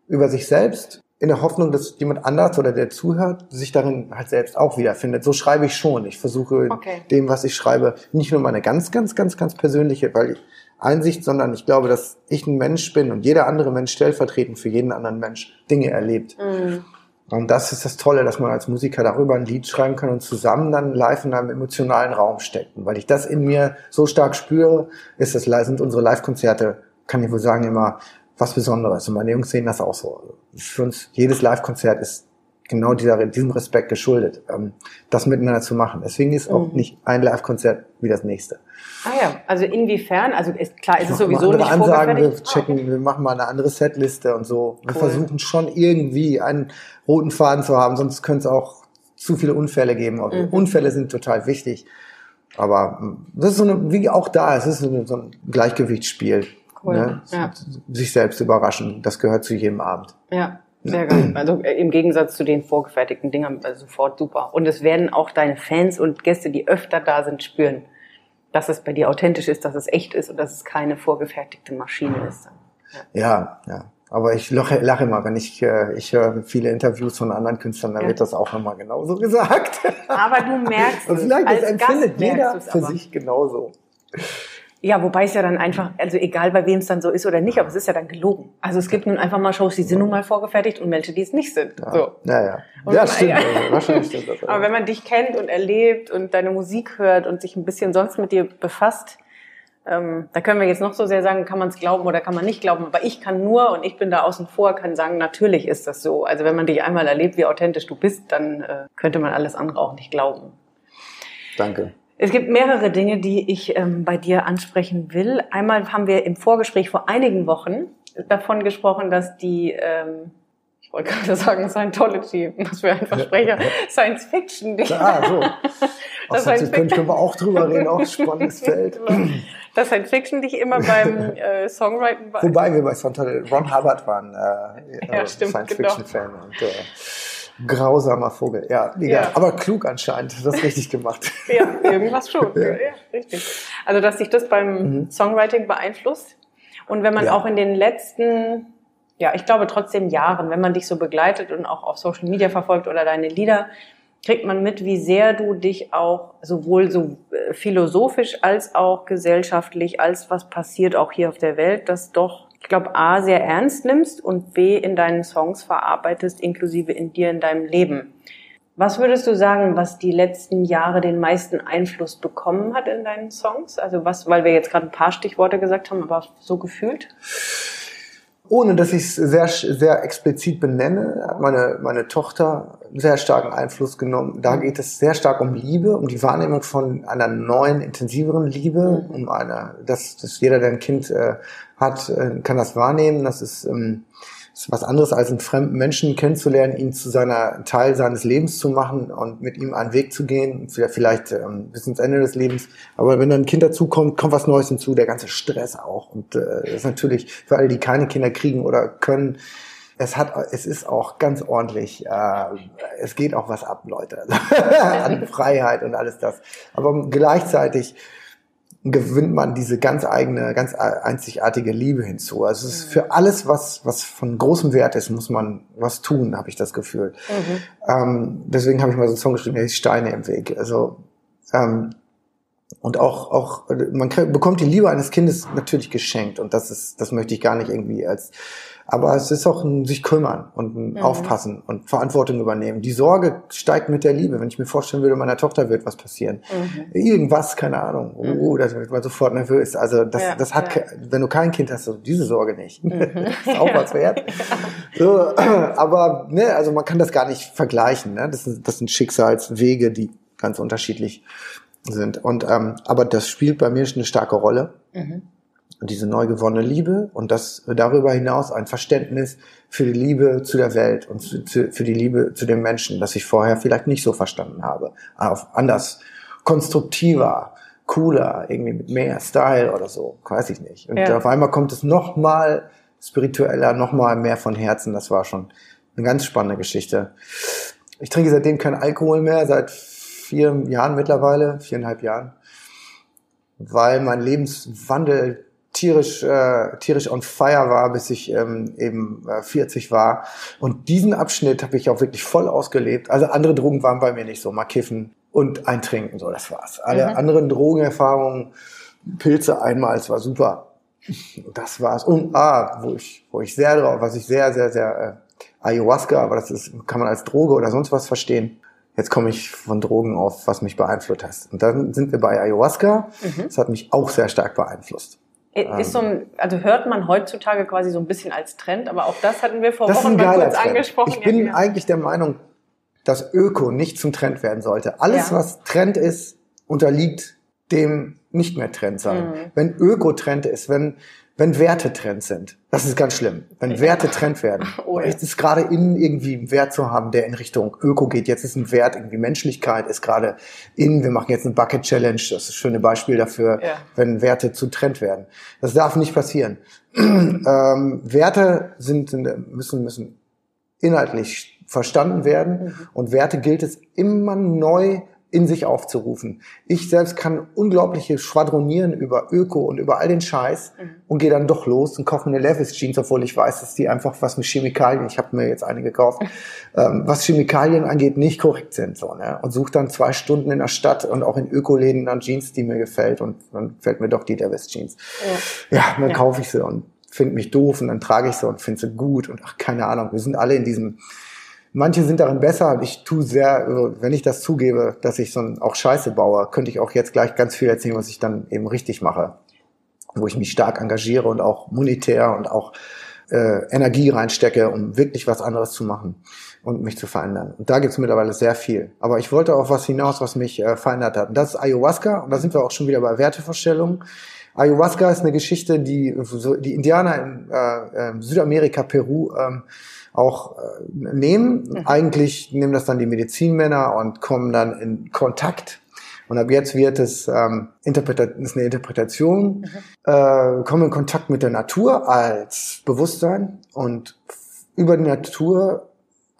über sich selbst in der Hoffnung, dass jemand anders oder der zuhört, sich darin halt selbst auch wiederfindet. So schreibe ich schon. Ich versuche okay. dem, was ich schreibe, nicht nur meine ganz, ganz, ganz, ganz persönliche weil Einsicht, sondern ich glaube, dass ich ein Mensch bin und jeder andere Mensch stellvertretend für jeden anderen Mensch Dinge erlebt. Mhm. Und das ist das Tolle, dass man als Musiker darüber ein Lied schreiben kann und zusammen dann live in einem emotionalen Raum stecken. Weil ich das in mir so stark spüre, ist das, sind unsere Live-Konzerte, kann ich wohl sagen, immer was Besonderes. Und meine Jungs sehen das auch so. Für uns, jedes Live-Konzert ist genau dieser, diesem Respekt geschuldet, ähm, das miteinander zu machen. Deswegen ist auch mhm. nicht ein Live-Konzert wie das nächste. Ah ja, also inwiefern? Also ist, klar, ist es sowieso nicht Ansagen, wir checken, ah, okay. wir machen mal eine andere Setliste und so. Wir cool. versuchen schon irgendwie einen roten Faden zu haben, sonst könnte es auch zu viele Unfälle geben. Mhm. Unfälle sind total wichtig. Aber hm, das ist so eine, wie auch da, es ist so, eine, so ein Gleichgewichtsspiel. Cool. Ne? Ja. Sich selbst überraschen, das gehört zu jedem Abend. Ja, sehr geil. Also äh, im Gegensatz zu den vorgefertigten Dingern also sofort super. Und es werden auch deine Fans und Gäste, die öfter da sind, spüren, dass es bei dir authentisch ist, dass es echt ist und dass es keine vorgefertigte Maschine ist. Ja, ja. ja. Aber ich lache, lache immer, wenn ich, äh, ich höre viele Interviews von anderen Künstlern, da ja. wird das auch immer genauso gesagt. Aber du merkst und vielleicht es, als empfindet Gast jeder für sich genauso. Ja, wobei es ja dann einfach, also egal bei wem es dann so ist oder nicht, aber es ist ja dann gelogen. Also es gibt nun einfach mal Shows, die sind nun mal vorgefertigt und welche, die es nicht sind. Ja. So. Ja, ja. ja, stimmt. Ja. Also, wahrscheinlich stimmt das. Aber wenn man dich kennt und erlebt und deine Musik hört und sich ein bisschen sonst mit dir befasst, ähm, da können wir jetzt noch so sehr sagen, kann man es glauben oder kann man nicht glauben. Aber ich kann nur, und ich bin da außen vor, kann sagen, natürlich ist das so. Also wenn man dich einmal erlebt, wie authentisch du bist, dann äh, könnte man alles andere auch nicht glauben. Danke. Es gibt mehrere Dinge, die ich ähm, bei dir ansprechen will. Einmal haben wir im Vorgespräch vor einigen Wochen davon gesprochen, dass die, ähm, ich wollte gerade sagen Scientology, was für ein Versprecher, Science Fiction. Ah, so. Das Science können wir auch drüber reden, auch spannendes Feld. Das Science Fiction dich immer beim äh, Songwriting Wobei wir bei Scientology, Ron Hubbard waren äh, ja, stimmt, Science Fiction genau. Fan und äh, Grausamer Vogel, ja, egal. Ja. Aber klug anscheinend, das richtig gemacht. ja, irgendwas schon. Ja. ja. richtig. Also, dass sich das beim mhm. Songwriting beeinflusst. Und wenn man ja. auch in den letzten, ja, ich glaube trotzdem Jahren, wenn man dich so begleitet und auch auf Social Media verfolgt oder deine Lieder, kriegt man mit, wie sehr du dich auch sowohl so äh, philosophisch als auch gesellschaftlich, als was passiert auch hier auf der Welt, dass doch ich glaube, A, sehr ernst nimmst und B, in deinen Songs verarbeitest, inklusive in dir, in deinem Leben. Was würdest du sagen, was die letzten Jahre den meisten Einfluss bekommen hat in deinen Songs? Also was, weil wir jetzt gerade ein paar Stichworte gesagt haben, aber so gefühlt? Ohne dass ich es sehr, sehr explizit benenne, hat meine, meine Tochter sehr starken Einfluss genommen. Da geht es sehr stark um Liebe, um die Wahrnehmung von einer neuen, intensiveren Liebe, um eine, dass, dass jeder, der ein Kind äh, hat, äh, kann das wahrnehmen. Das ist ähm, ist was anderes als einen fremden Menschen kennenzulernen, ihn zu seiner Teil seines Lebens zu machen und mit ihm einen Weg zu gehen, vielleicht ähm, bis ins Ende des Lebens. Aber wenn dann ein Kind dazukommt, kommt was Neues hinzu, der ganze Stress auch. Und äh, das ist natürlich für alle, die keine Kinder kriegen oder können, es hat, es ist auch ganz ordentlich. Äh, es geht auch was ab, Leute, an Freiheit und alles das. Aber gleichzeitig gewinnt man diese ganz eigene, ganz einzigartige Liebe hinzu. Also es ist für alles, was, was von großem Wert ist, muss man was tun, habe ich das Gefühl. Mhm. Ähm, deswegen habe ich mal so einen Song geschrieben, der hieß Steine im Weg. Also ähm, und auch, auch, man bekommt die Liebe eines Kindes natürlich geschenkt und das ist, das möchte ich gar nicht irgendwie als aber es ist auch ein sich kümmern und ein mhm. aufpassen und Verantwortung übernehmen. Die Sorge steigt mit der Liebe. Wenn ich mir vorstellen würde, meiner Tochter wird was passieren. Mhm. Irgendwas, keine Ahnung. Mhm. Oh, da wird man sofort nervös. Also das, ja, das hat, ja. wenn du kein Kind hast, du diese Sorge nicht. Mhm. ist auch was wert. So, aber ne, also man kann das gar nicht vergleichen. Ne? Das, sind, das sind Schicksalswege, die ganz unterschiedlich sind. Und ähm, aber das spielt bei mir schon eine starke Rolle. Mhm diese neu gewonnene Liebe und das darüber hinaus ein Verständnis für die Liebe zu der Welt und zu, für die Liebe zu den Menschen, das ich vorher vielleicht nicht so verstanden habe. Auf anders, konstruktiver, cooler, irgendwie mit mehr Style oder so, weiß ich nicht. Und ja. auf einmal kommt es noch mal spiritueller, noch mal mehr von Herzen. Das war schon eine ganz spannende Geschichte. Ich trinke seitdem kein Alkohol mehr, seit vier Jahren mittlerweile, viereinhalb Jahren, weil mein Lebenswandel tierisch, äh, tierisch on fire war, bis ich ähm, eben äh, 40 war. Und diesen Abschnitt habe ich auch wirklich voll ausgelebt. Also andere Drogen waren bei mir nicht so, mal kiffen und eintrinken, so das war's. Alle mhm. anderen Drogenerfahrungen, Pilze einmal, es war super. Das war's. Und ah, wo ich, wo ich sehr drauf, was ich sehr, sehr, sehr äh, Ayahuasca, aber das ist, kann man als Droge oder sonst was verstehen. Jetzt komme ich von Drogen auf, was mich beeinflusst hat. Und dann sind wir bei Ayahuasca. Mhm. Das hat mich auch sehr stark beeinflusst. Ist so ein, also hört man heutzutage quasi so ein bisschen als Trend, aber auch das hatten wir vor Wochen mal kurz Trend. angesprochen. Ich bin ja, eigentlich der Meinung, dass Öko nicht zum Trend werden sollte. Alles, ja. was Trend ist, unterliegt dem nicht mehr Trend sein. Mhm. Wenn Öko Trend ist, wenn wenn Werte Trend sind. Das ist ganz schlimm. Wenn ja. Werte Trend werden. Oh, ja. Es ist gerade in irgendwie einen Wert zu haben, der in Richtung Öko geht. Jetzt ist ein Wert irgendwie Menschlichkeit ist gerade in. Wir machen jetzt eine Bucket Challenge. Das ist ein schönes Beispiel dafür, ja. wenn Werte zu Trend werden. Das darf nicht passieren. ähm, Werte sind, müssen, müssen inhaltlich verstanden werden. Mhm. Und Werte gilt es immer neu in sich aufzurufen. Ich selbst kann unglaubliche schwadronieren über Öko und über all den Scheiß mhm. und gehe dann doch los und kaufe mir eine Levis Jeans, obwohl ich weiß, dass die einfach was mit Chemikalien, ich habe mir jetzt eine gekauft, ähm, was Chemikalien angeht, nicht korrekt sind. So, ne? Und suche dann zwei Stunden in der Stadt und auch in Ökoläden an Jeans, die mir gefällt und dann fällt mir doch die Levis Jeans. Ja, ja dann ja. kaufe ich sie und finde mich doof und dann trage ich sie und finde sie gut und ach, keine Ahnung, wir sind alle in diesem Manche sind darin besser. Ich tue sehr, also wenn ich das zugebe, dass ich so ein, auch Scheiße baue, könnte ich auch jetzt gleich ganz viel erzählen, was ich dann eben richtig mache. Wo ich mich stark engagiere und auch monetär und auch äh, Energie reinstecke, um wirklich was anderes zu machen und mich zu verändern. Und da gibt's mittlerweile sehr viel. Aber ich wollte auch was hinaus, was mich äh, verändert hat. Und das ist Ayahuasca. Und da sind wir auch schon wieder bei Wertevorstellungen. Ayahuasca ist eine Geschichte, die die Indianer in äh, äh Südamerika, Peru, ähm, auch äh, nehmen. Mhm. Eigentlich nehmen das dann die Medizinmänner und kommen dann in Kontakt. Und ab jetzt wird es ähm, Interpreta ist eine Interpretation, mhm. äh, kommen in Kontakt mit der Natur als Bewusstsein und über die Natur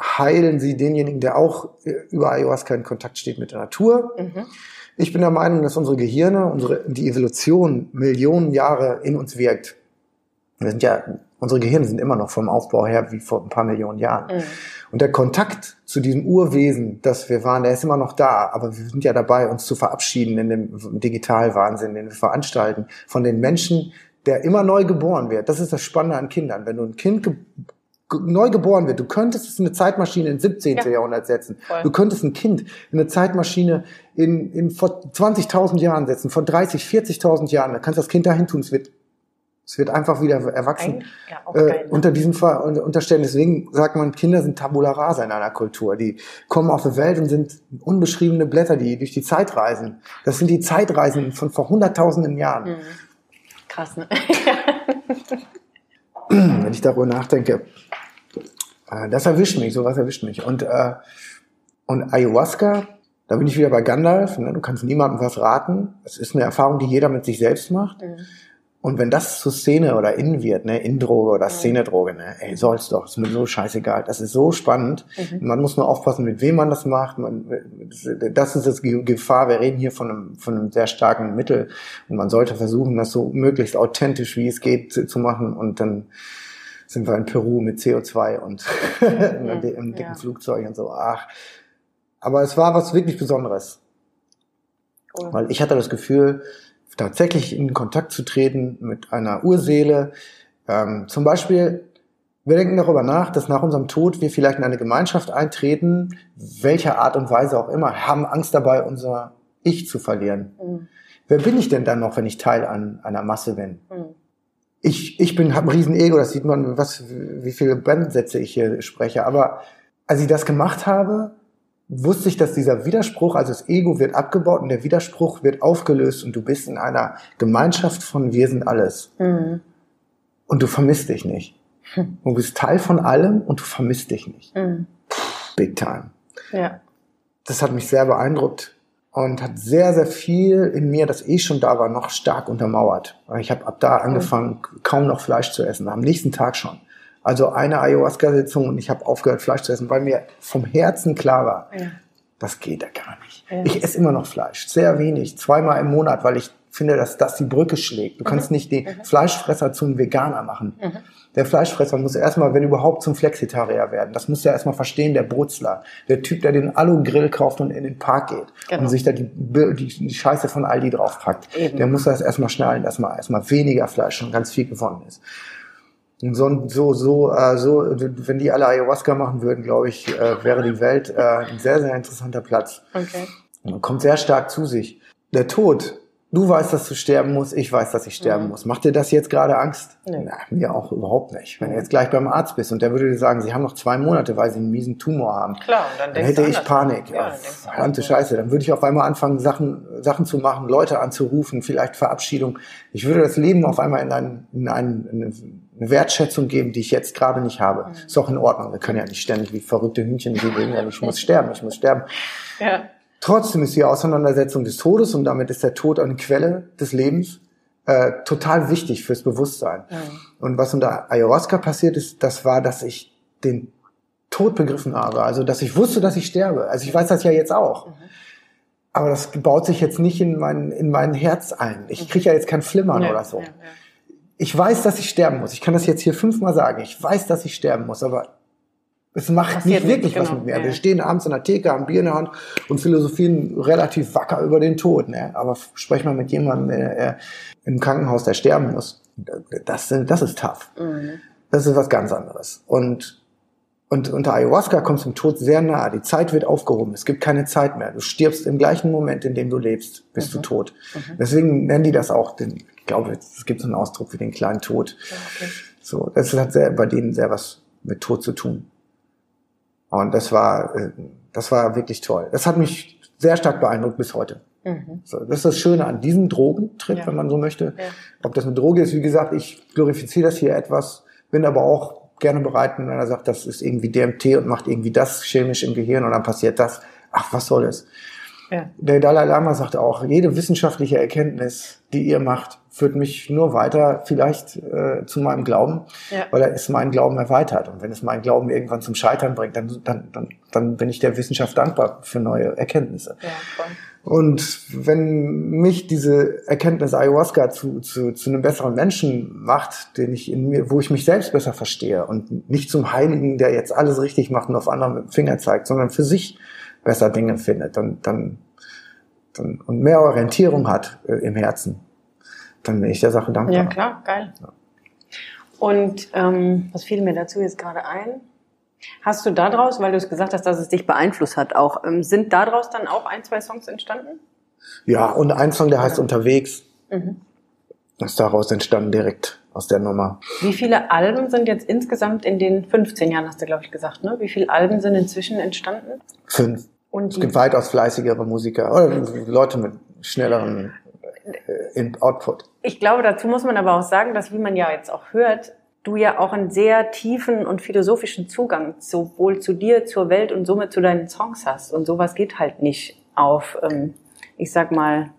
heilen sie denjenigen, der auch äh, über Ayahuasca in Kontakt steht mit der Natur. Mhm. Ich bin der Meinung, dass unsere Gehirne, unsere, die Evolution Millionen Jahre in uns wirkt. Wir sind ja Unsere Gehirne sind immer noch vom Aufbau her wie vor ein paar Millionen Jahren. Mhm. Und der Kontakt zu diesem Urwesen, das wir waren, der ist immer noch da. Aber wir sind ja dabei, uns zu verabschieden in dem Digitalwahnsinn, den wir veranstalten, von den Menschen, der immer neu geboren wird. Das ist das Spannende an Kindern. Wenn du ein Kind neu geboren wird. Du könntest es in eine Zeitmaschine ins 17. Ja. Jahrhundert setzen. Voll. Du könntest ein Kind in eine Zeitmaschine in, in vor 20.000 Jahren setzen, vor 30, 40.000 Jahren. Da kannst du das Kind dahin tun. Es wird es wird einfach wieder erwachsen ja, äh, ne? unter diesen Ver Unterstellen. Deswegen sagt man, Kinder sind Tabula rasa in einer Kultur. Die kommen auf die Welt und sind unbeschriebene Blätter, die durch die Zeit reisen. Das sind die Zeitreisen von vor hunderttausenden Jahren. Mhm. Krass, ne? Wenn ich darüber nachdenke, äh, das erwischt mich, sowas erwischt mich. Und, äh, und Ayahuasca, da bin ich wieder bei Gandalf. Ne? Du kannst niemandem was raten. Es ist eine Erfahrung, die jeder mit sich selbst macht. Mhm. Und wenn das zur Szene oder in wird, ne, Indroge oder Szenedroge, ne, ey, soll's doch, ist mir so scheißegal. Das ist so spannend. Mhm. Man muss nur aufpassen, mit wem man das macht. Man, das ist das Gefahr. Wir reden hier von einem, von einem sehr starken Mittel. Und man sollte versuchen, das so möglichst authentisch, wie es geht, zu, zu machen. Und dann sind wir in Peru mit CO2 und im dicken ja. Flugzeug und so. Ach. Aber es war was wirklich Besonderes. Cool. Weil ich hatte das Gefühl, tatsächlich in Kontakt zu treten mit einer Urseele. Ähm, zum Beispiel, wir denken darüber nach, dass nach unserem Tod wir vielleicht in eine Gemeinschaft eintreten, welcher Art und Weise auch immer, haben Angst dabei, unser Ich zu verlieren. Mhm. Wer bin ich denn dann noch, wenn ich Teil an einer Masse bin? Mhm. Ich, ich bin, habe ein Riesenego, das sieht man, was, wie viele Bandsätze ich hier spreche. Aber als ich das gemacht habe, wusste ich, dass dieser Widerspruch, also das Ego wird abgebaut und der Widerspruch wird aufgelöst und du bist in einer Gemeinschaft von wir sind alles. Mhm. Und du vermisst dich nicht. Hm. Du bist Teil von allem und du vermisst dich nicht. Mhm. Big time. Ja. Das hat mich sehr beeindruckt und hat sehr, sehr viel in mir, das eh schon da war, noch stark untermauert. Ich habe ab da angefangen, kaum noch Fleisch zu essen, am nächsten Tag schon. Also eine Ayahuasca-Sitzung und ich habe aufgehört, Fleisch zu essen, weil mir vom Herzen klar war, ja. das geht ja gar nicht. Ja. Ich esse immer noch Fleisch, sehr wenig, zweimal im Monat, weil ich finde, dass das die Brücke schlägt. Du Mhm. kannst nicht den Fleischfresser zum Veganer machen. Der Fleischfresser muss erstmal, wenn überhaupt, zum Flexitarier werden. Das muss er erstmal verstehen, der Brutzler. Der Typ, der den Alu-Grill kauft und in den Park geht Genau. und sich da die, die, die Scheiße von Aldi draufpackt. Eben. Der muss das erstmal schnallen, dass mal erstmal weniger Fleisch und ganz viel gewonnen ist. So, so, so, äh, so, wenn die alle Ayahuasca machen würden, glaube ich, äh, wäre die Welt äh, ein sehr, sehr interessanter Platz. Okay. Man kommt sehr stark zu sich. Der Tod, du weißt, dass du sterben musst, ich weiß, dass ich sterben Mhm. muss. Macht dir das jetzt gerade Angst? Nö. Na, mir auch überhaupt nicht. Wenn du jetzt gleich beim Arzt bist und der würde dir sagen, sie haben noch zwei Monate, weil sie einen miesen Tumor haben, Klar, und dann dann hätte ich. Panik. Ja, Ja, verdammte. Scheiße. Dann würde ich auf einmal anfangen, Sachen, Sachen zu machen, Leute anzurufen, vielleicht Verabschiedung. Ich würde das Leben auf einmal in, ein, in, ein, in eine Wertschätzung geben, die ich jetzt gerade nicht habe. Mhm. Ist auch in Ordnung. Wir können ja nicht ständig wie verrückte Hühnchen reden. Ich muss sterben, ich muss sterben. Ja. Trotzdem ist die Auseinandersetzung des Todes und damit ist der Tod eine Quelle des Lebens äh, total wichtig fürs Bewusstsein. Und was unter Ayahuasca passiert ist, das war, dass ich den Tod begriffen habe. Also, dass ich wusste, dass ich sterbe. Also, ich weiß das ja jetzt auch. Aber das baut sich jetzt nicht in mein, in mein Herz ein. Ich kriege ja jetzt kein Flimmern Ja, oder so. ja. Ich weiß, dass ich sterben muss. Ich kann das jetzt hier fünfmal sagen. Ich weiß, dass ich sterben muss, aber es macht Passiert nicht wirklich was genau, mit mir. ja. Wir stehen abends in der Theke, haben Bier in der Hand und philosophieren relativ wacker über den Tod. Ne? Aber sprech mal mit jemandem äh, im Krankenhaus, der sterben muss. Das, das ist tough. Mhm. Das ist was ganz anderes. Und, und unter Ayahuasca kommst du dem Tod sehr nah. Die Zeit wird aufgehoben. Es gibt keine Zeit mehr. Du stirbst im gleichen Moment, in dem du lebst, bist Mhm. du tot. Deswegen nennen die das auch den, ich glaube, es gibt so einen Ausdruck wie den kleinen Tod. Okay. So, das hat sehr, bei denen sehr was mit Tod zu tun. Und das war, äh, das war wirklich toll. Das hat mich sehr stark beeindruckt bis heute. Mhm. So, das ist das Schöne an diesem Drogentrip, Ja. wenn man so möchte. Ja. Ob das eine Droge ist, wie gesagt, ich glorifiziere das hier etwas, bin aber auch gerne bereit, wenn einer sagt, das ist irgendwie DMT und macht irgendwie das chemisch im Gehirn und dann passiert das. Ach, was soll es? Ja. Der Dalai Lama sagte auch, jede wissenschaftliche Erkenntnis, die ihr macht, führt mich nur weiter, vielleicht äh, zu meinem Glauben, Ja. weil er ist mein Glauben erweitert. Und wenn es meinen Glauben irgendwann zum Scheitern bringt, dann, dann, dann, dann bin ich der Wissenschaft dankbar für neue Erkenntnisse. Ja. Und wenn mich diese Erkenntnis Ayahuasca zu, zu, zu einem besseren Menschen macht, den ich in mir, wo ich mich selbst besser verstehe und nicht zum Heiligen, der jetzt alles richtig macht und auf andere mit dem Finger zeigt, sondern für sich besser Dinge findet, dann, dann, dann und mehr Orientierung hat äh, im Herzen, dann bin ich der Sache dankbar. Ja, klar, geil. Und ähm, was fiel mir dazu jetzt gerade ein? Hast du daraus, weil du es gesagt hast, dass es dich beeinflusst hat, auch ähm, sind daraus dann auch ein, zwei Songs entstanden? Ja, und ein Song, der heißt Unterwegs, Mhm. ist daraus entstanden direkt aus der Nummer. Wie viele Alben sind jetzt insgesamt in den 15 Jahren, hast du, glaube ich, gesagt, ne? Wie viele Alben sind inzwischen entstanden? Fünf. Und Es gibt weitaus fleißigere Musiker oder Leute mit schnelleren In- Output. Ich glaube, dazu muss man aber auch sagen, dass, wie man ja jetzt auch hört, du ja auch einen sehr tiefen und philosophischen Zugang sowohl zu dir, zur Welt und somit zu deinen Songs hast. Und sowas geht halt nicht auf, ähm, ich sag mal,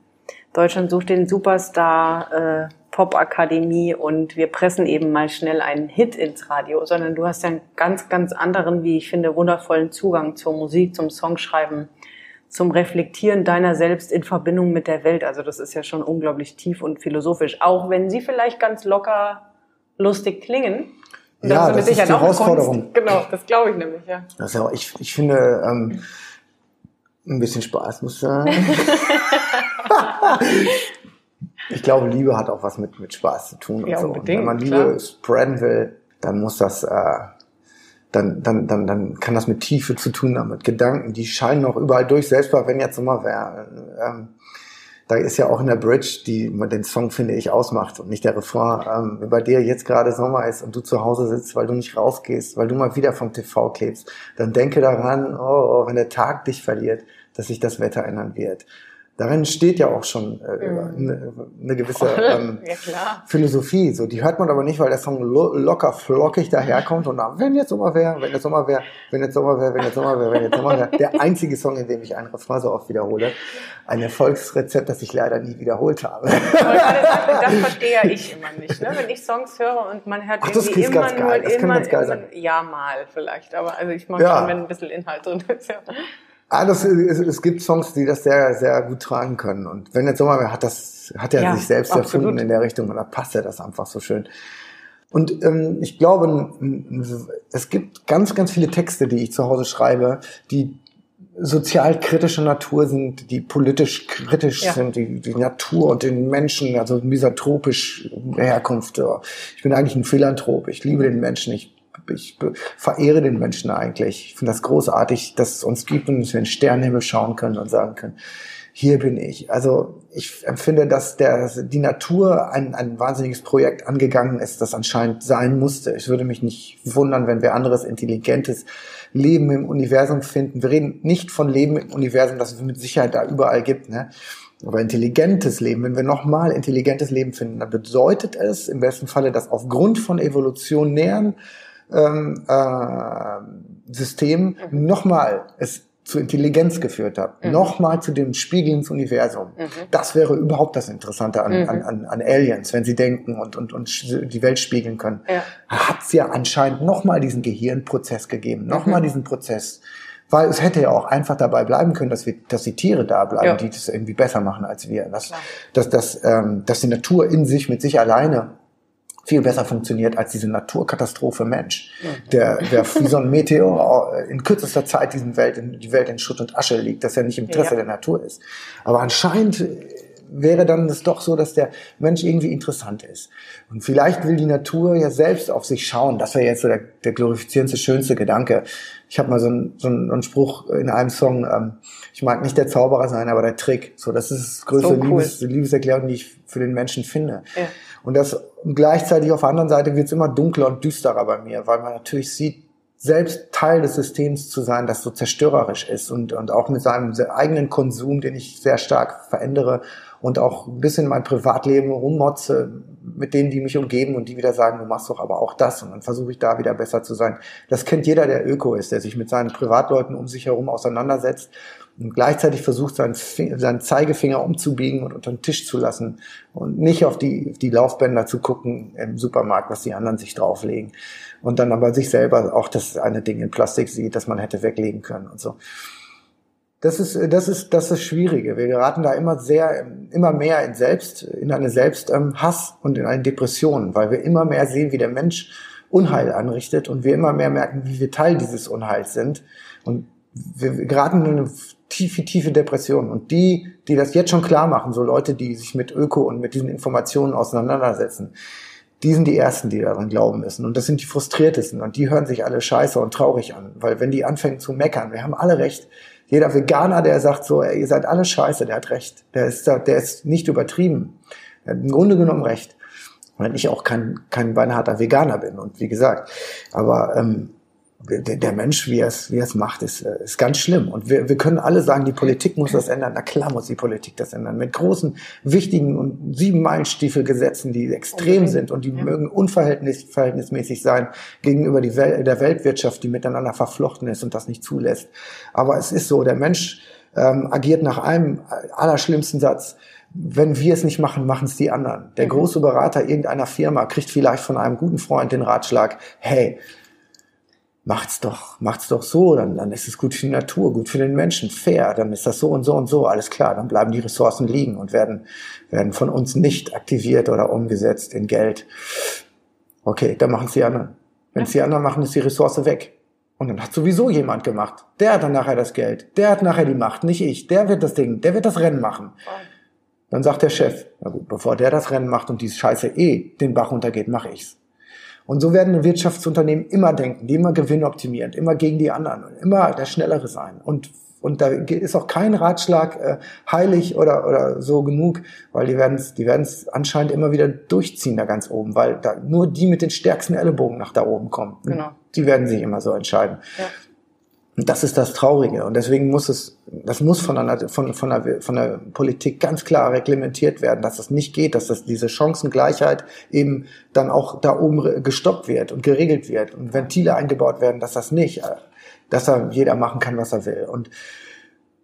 Deutschland sucht den Superstar, äh, Popakademie und wir pressen eben mal schnell einen Hit ins Radio, sondern du hast einen ganz, ganz anderen, wie ich finde, wundervollen Zugang zur Musik, zum Songschreiben, zum Reflektieren deiner selbst in Verbindung mit der Welt. Also das ist ja schon unglaublich tief und philosophisch, auch wenn sie vielleicht ganz locker lustig klingen. Und Ja, das ist die Herausforderung. Kunst. Genau, das glaube ich nämlich, ja. Das ist ja, ich, ich finde, ähm, ein bisschen Spaß muss sein. ich glaube, Liebe hat auch was mit, mit Spaß zu tun. Und Ja, so. Und unbedingt, wenn man klar. Liebe spreaden will, dann muss das, äh, dann, dann, dann, dann kann das mit Tiefe zu tun haben, mit Gedanken, die scheinen auch überall durch, selbst wenn jetzt Sommer wäre. Ähm, da ist ja auch in der Bridge, die den Song, finde ich, ausmacht und nicht der Refrain, ähm, bei dir jetzt gerade Sommer ist und du zu Hause sitzt, weil du nicht rausgehst, weil du mal wieder vom TV klebst, dann denke daran, oh, oh, wenn der Tag dich verliert, dass sich das Wetter ändern wird. Darin steht ja auch schon äh, Mhm. eine, eine gewisse ähm, ja. Philosophie. So, die hört man aber nicht, weil der Song lo locker flockig daherkommt und dann, wenn jetzt Sommer wäre, wenn jetzt Sommer wäre, wenn jetzt Sommer wäre, wenn jetzt Sommer wäre, wenn jetzt Sommer wäre. Der einzige Song, in dem ich einen Refrain so oft wiederhole. Ein Erfolgsrezept, das ich leider nie wiederholt habe. Das verstehe ich immer nicht. Ne? Wenn ich Songs höre und man hört Ach, das irgendwie immer ganz nur geil. Das kann immer, ganz geil sein. ja mal vielleicht, aber also ich mag Ja. schon, wenn ein bisschen Inhalt drin ist. Ja. Ah, das, es, es gibt Songs, die das sehr, sehr gut tragen können. Und wenn jetzt Sommer hat das, hat er ja, sich selbst absolut. erfunden in der Richtung und da passt er das einfach so schön. Und ähm, ich glaube, es gibt ganz, ganz viele Texte, die ich zu Hause schreibe, die sozialkritische Natur sind, die politisch kritisch ja. sind, die, die Natur und den Menschen, also misanthropisch Herkunft. Ich bin eigentlich ein Philanthrop. Ich liebe den Menschen. Ich, ich verehre den Menschen eigentlich. Ich finde das großartig, dass es uns gibt und dass wir in den Sternenhimmel schauen können und sagen können, hier bin ich. Also ich empfinde, dass der, die Natur ein, ein wahnsinniges Projekt angegangen ist, das anscheinend sein musste. Ich würde mich nicht wundern, wenn wir anderes intelligentes Leben im Universum finden. Wir reden nicht von Leben im Universum, das es mit Sicherheit da überall gibt, ne? Aber intelligentes Leben, wenn wir nochmal intelligentes Leben finden, dann bedeutet es im besten Falle, dass aufgrund von evolutionären ähm, äh, Systemen mhm. nochmal es zur Intelligenz geführt hat, mhm. nochmal zu dem Spiegel ins Universum. Mhm. Das wäre überhaupt das Interessante an, mhm. an, an, an Aliens, wenn sie denken und, und, und die Welt spiegeln können. Ja. Hat es ja anscheinend nochmal diesen Gehirnprozess gegeben, nochmal mhm. diesen Prozess. Weil es hätte ja auch einfach dabei bleiben können, dass wir, dass die Tiere da bleiben, ja. die das irgendwie besser machen als wir. Dass, dass, dass, ähm, dass die Natur in sich mit sich alleine viel besser funktioniert als diese Naturkatastrophe Mensch, der, der wie so ein Meteor in kürzester Zeit diesen Welt, die Welt in Schutt und Asche liegt, dass er nicht im Interesse ja. der Natur ist. Aber anscheinend wäre dann es doch so, dass der Mensch irgendwie interessant ist. Und vielleicht will die Natur ja selbst auf sich schauen. Das wäre jetzt so der, der glorifizierendste, schönste Gedanke. Ich habe mal so einen, so einen Spruch in einem Song, ähm, ich mag nicht der Zauberer sein, aber der Trick. So, das ist das größte so cool. Liebes, Liebeserklärung, die ich für den Menschen finde. Ja. Und das gleichzeitig auf der anderen Seite wird es immer dunkler und düsterer bei mir, weil man natürlich sieht, selbst Teil des Systems zu sein, das so zerstörerisch ist und, und auch mit seinem eigenen Konsum, den ich sehr stark verändere und auch ein bisschen mein Privatleben rummotze mit denen, die mich umgeben und die wieder sagen, du machst doch aber auch das und dann versuche ich da wieder besser zu sein. Das kennt jeder, der Öko ist, der sich mit seinen Privatleuten um sich herum auseinandersetzt und gleichzeitig versucht, seinen, seinen Zeigefinger umzubiegen und unter den Tisch zu lassen und nicht auf die, die Laufbänder zu gucken im Supermarkt, was die anderen sich drauflegen. Und dann aber sich selber auch das eine Ding in Plastik sieht, das man hätte weglegen können und so. Das ist, das ist, das ist Schwierige. Wir geraten da immer sehr, immer mehr in Selbst, in eine Selbsthass und in eine Depression, weil wir immer mehr sehen, wie der Mensch Unheil anrichtet und wir immer mehr merken, wie wir Teil dieses Unheils sind. Und wir geraten in eine tiefe, tiefe Depression. Und die, die das jetzt schon klar machen, so Leute, die sich mit Öko und mit diesen Informationen auseinandersetzen, die sind die Ersten, die daran glauben müssen. Und das sind die Frustriertesten. Und die hören sich alle scheiße und traurig an. Weil wenn die anfangen zu meckern, wir haben alle recht. Jeder Veganer, der sagt so, ey, ihr seid alle scheiße, der hat recht. Der ist, der ist nicht übertrieben. Der hat im Grunde genommen recht. Weil ich auch kein, kein beinharter Veganer bin. Und wie gesagt, aber ähm, der, Mensch, wie er es, wie er es macht, ist, äh, ist ganz schlimm. Und wir, wir können alle sagen, die Politik muss das ändern. Na klar muss die Politik das ändern. Mit großen, wichtigen und sieben Meilenstiefelgesetzen, die extrem okay. sind und die ja. mögen unverhältnismäßig sein gegenüber die Wel der Weltwirtschaft, die miteinander verflochten ist und das nicht zulässt. Aber es ist so, der Mensch ähm, agiert nach einem allerschlimmsten Satz wenn wir es nicht machen, machen es die anderen. Der mhm. große Berater irgendeiner Firma kriegt vielleicht von einem guten Freund den Ratschlag, hey, macht's doch, macht's doch so, dann, dann ist es gut für die Natur, gut für den Menschen, fair, dann ist das so und so und so, alles klar, dann bleiben die Ressourcen liegen und werden, werden von uns nicht aktiviert oder umgesetzt in Geld. Okay, dann machen es die anderen. Wenn es die anderen machen, ist die Ressource weg. Und dann hat sowieso jemand gemacht. Der hat dann nachher das Geld. Der hat nachher die Macht, nicht ich. Der wird das Ding, der wird das Rennen machen. Dann sagt der Chef, na gut, bevor der das Rennen macht und die Scheiße eh den Bach runtergeht, mache ich's. Und so werden Wirtschaftsunternehmen immer denken, die immer gewinnoptimierend, immer gegen die anderen, immer der Schnellere sein. Und, und da ist auch kein Ratschlag äh, heilig oder, oder so genug, weil die werden es die werden's anscheinend immer wieder durchziehen da ganz oben, weil da nur die mit den stärksten Ellenbogen nach da oben kommen. Genau. Die werden sich immer so entscheiden. Ja. Und das ist das Traurige. Und deswegen muss es, das muss von einer, von, von, der, von der Politik ganz klar reglementiert werden, dass das nicht geht, dass das, diese Chancengleichheit eben dann auch da oben gestoppt wird und geregelt wird und Ventile eingebaut werden, dass das nicht, äh, dass da jeder machen kann, was er will. Und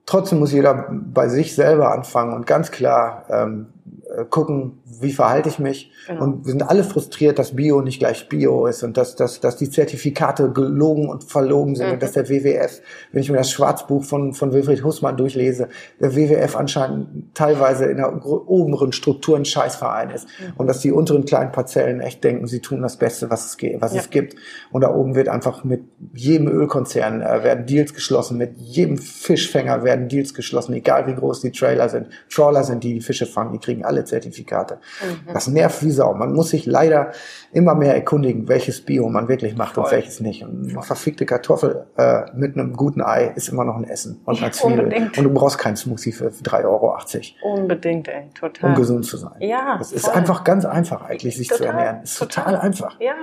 trotzdem muss jeder bei sich selber anfangen und ganz klar ähm, äh, gucken, wie verhalte ich mich. Genau. Und wir sind alle frustriert, dass Bio nicht gleich Bio ist und dass, dass, dass die Zertifikate gelogen und verlogen sind Mhm. und dass der WWF, wenn ich mir das Schwarzbuch von, von Wilfried Hussmann durchlese, der WWF anscheinend teilweise in der oberen Struktur ein Scheißverein ist Mhm. und dass die unteren kleinen Parzellen echt denken, sie tun das Beste, was es, geht, was Ja. es gibt. Und da oben wird einfach mit jedem Ölkonzern äh, werden Deals geschlossen, mit jedem Fischfänger werden Deals geschlossen, egal wie groß die Trailer sind. Trawler sind die, die Fische fangen, die kriegen alle Zertifikate. Mhm. Das nervt wie Sau. Man muss sich leider immer mehr erkundigen, welches Bio man wirklich macht und Voll. welches nicht. Und eine verfickte Kartoffel äh, mit einem guten Ei ist immer noch ein Essen und eine Zwiebel. unbedingt. Und du brauchst keinen Smoothie für 3,80 Euro, Unbedingt, ey, total. um gesund zu sein. Ja, Das ist voll. einfach ganz einfach eigentlich, sich zu Total, ernähren. Ist total, total. einfach. Ja,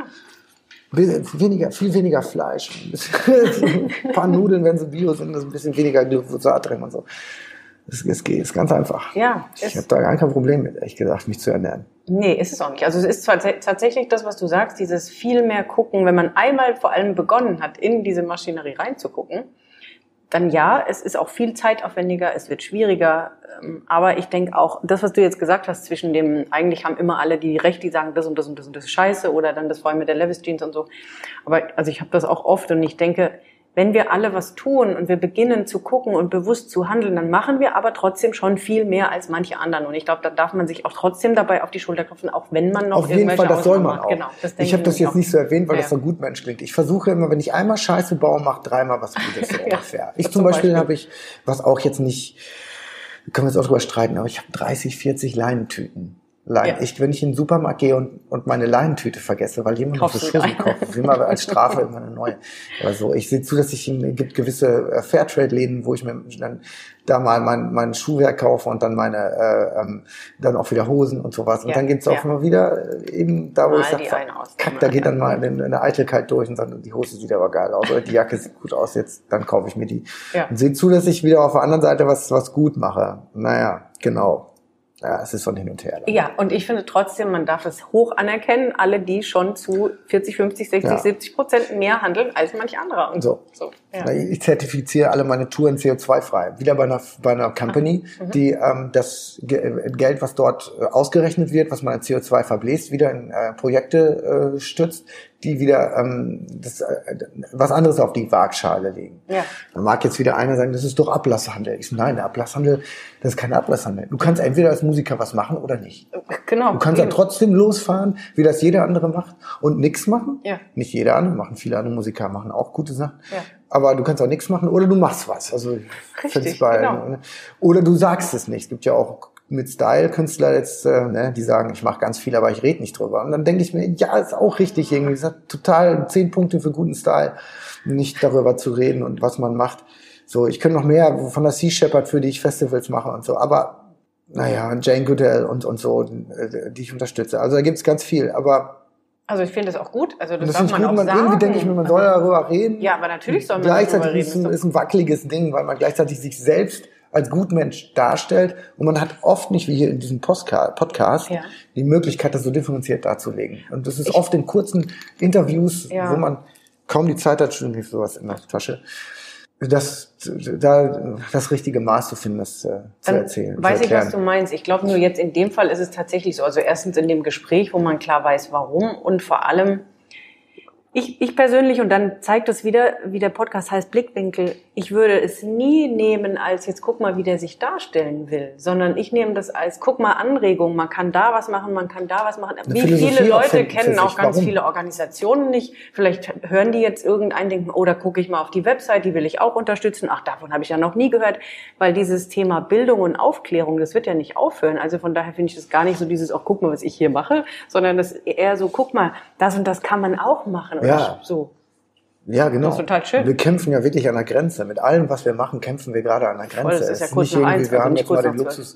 Weniger, viel weniger Fleisch. Ein paar Nudeln, wenn sie bio sind, ist ein bisschen weniger Glyphosat drin und so. Es, es geht, ist ganz einfach. ja. Ich habe da gar kein Problem mit, ehrlich gesagt, mich zu ernähren. Nee, ist es auch nicht. Also es ist zwar tats- tatsächlich das, was du sagst, dieses viel mehr gucken, wenn man einmal vor allem begonnen hat, in diese Maschinerie reinzugucken, dann ja, es ist auch viel zeitaufwendiger, es wird schwieriger. ähm, Aber ich denke auch, das, was du jetzt gesagt hast, zwischen dem, eigentlich haben immer alle die Recht, die sagen, das und das und das und das ist scheiße oder dann das vor allem mit der Levis Jeans und so. Aber also ich habe das auch oft und ich denke, wenn wir alle was tun und wir beginnen zu gucken und bewusst zu handeln, dann machen wir aber trotzdem schon viel mehr als manche anderen. Und ich glaube, da darf man sich auch trotzdem dabei auf die Schulter klopfen, auch wenn man noch Auf jeden Fall, das soll man auch. Genau, ich habe das jetzt auch. nicht so erwähnt, weil Ja. das so gutmensch klingt. Ich versuche immer, wenn ich einmal Scheiße baue, mache dreimal was Gutes so Ja. ungefähr. Ich Zum zum Beispiel, Beispiel. habe ich, was auch jetzt nicht, können wir jetzt auch drüber streiten, aber ich habe 30, 40 Leinentüten. Leinen. Ja. Ich, wenn ich in den Supermarkt gehe und, und meine Leinentüte vergesse, weil jemand noch eine. kauft, immer als Strafe immer eine neue. Also ich sehe zu, dass ich es gibt gewisse äh, Fairtrade-Läden, wo ich mir dann da mal mein, mein Schuhwerk kaufe und dann meine äh, ähm, dann auch wieder Hosen und sowas. Und Ja, dann gibt's auch ja. immer wieder äh, eben da, wo Mal ich sage, kack, da geht dann mal eine, eine Eitelkeit durch und dann die Hose sieht aber geil aus oder die Jacke sieht gut aus, jetzt dann kaufe ich mir die. Ja. Und sehe zu, dass ich wieder auf der anderen Seite was was gut mache. Naja, genau. Ja, es ist von hin und her. Ja, und ich finde trotzdem, man darf es hoch anerkennen, alle, die schon zu 40, 50, 60, Ja. 70 Prozent mehr handeln als manch anderer. Und So. so ja. Ich zertifiziere alle meine Touren CO2-frei. Wieder bei einer, bei einer Company, Mhm. die ähm, das Ge Geld, was dort äh, ausgerechnet wird, was man an CO2 verbläst, wieder in äh, Projekte äh, stützt, die wieder ähm, das, äh, was anderes auf die Waagschale legen. Ja. Dann mag jetzt wieder einer sagen, das ist doch Ablasshandel. Ich so, nein, der Ablasshandel, das ist kein Ablasshandel. Du kannst entweder als Musiker was machen oder nicht. Genau. Du kannst ja eben. trotzdem losfahren, wie das jeder andere macht und nichts machen. Ja. Nicht jeder andere machen, viele andere Musiker machen auch gute Sachen. Ja. Aber du kannst auch nichts machen oder du machst was. Also Richtig, bei, genau. Oder du sagst es nicht. Es gibt ja auch mit Style-Künstler jetzt, äh, ne, die sagen, ich mache ganz viel, aber ich rede nicht drüber. Und dann denke ich mir, ja, ist auch richtig irgendwie. Das hat total zehn Punkte für guten Style, nicht darüber zu reden und was man macht. So, ich könnte noch mehr von der Sea Shepherd, für die ich Festivals mache und so. Aber naja, Jane Goodell und, und so, äh, die ich unterstütze. Also da gibt's ganz viel. Aber Also ich finde das auch gut. Also das, das darf man gut. auch Man, sagen. irgendwie denke ich mir, man soll darüber reden. Ja, aber natürlich soll man Gleichzeitig darüber ist, ein, reden. ist ein wackeliges Ding, weil man gleichzeitig sich selbst als Gutmensch darstellt und man hat oft nicht, wie hier in diesem Postka Podcast, Ja. die Möglichkeit, das so differenziert darzulegen. Und das ist oft in kurzen Interviews, Ja. wo man kaum die Zeit hat, schon sowas in der Tasche, das, da, das richtige Maß zu finden, das äh, zu Dann erzählen. zu weiß ich, erklären. was du meinst. Ich glaube nur jetzt in dem Fall ist es tatsächlich so. Also erstens in dem Gespräch, wo man klar weiß, warum und vor allem ich, ich persönlich, und dann zeigt das wieder, wie der Podcast heißt, Blickwinkel, ich würde es nie nehmen als, jetzt guck mal, wie der sich darstellen will, sondern ich nehme das als, guck mal, Anregung, man kann da was machen, man kann da was machen. Wie viele auch Leute kennen für auch ganz Warum? viele Organisationen nicht, vielleicht hören die jetzt irgendein, denken, oh, da gucke ich mal auf die Website, die will ich auch unterstützen, ach, davon habe ich ja noch nie gehört, weil dieses Thema Bildung und Aufklärung, das wird ja nicht aufhören, also von daher finde ich das gar nicht so dieses, oh, guck mal, was ich hier mache, sondern das eher so, guck mal, das und das kann man auch machen, oder Ja. so. Ja, genau. Das ist total schön. Wir kämpfen ja wirklich an der Grenze. Mit allem, was wir machen, kämpfen wir gerade an der Grenze. Voll, das ist Es ja kurz nicht nach irgendwie, eins, wir also haben nicht jetzt mal kurz den. Luxus,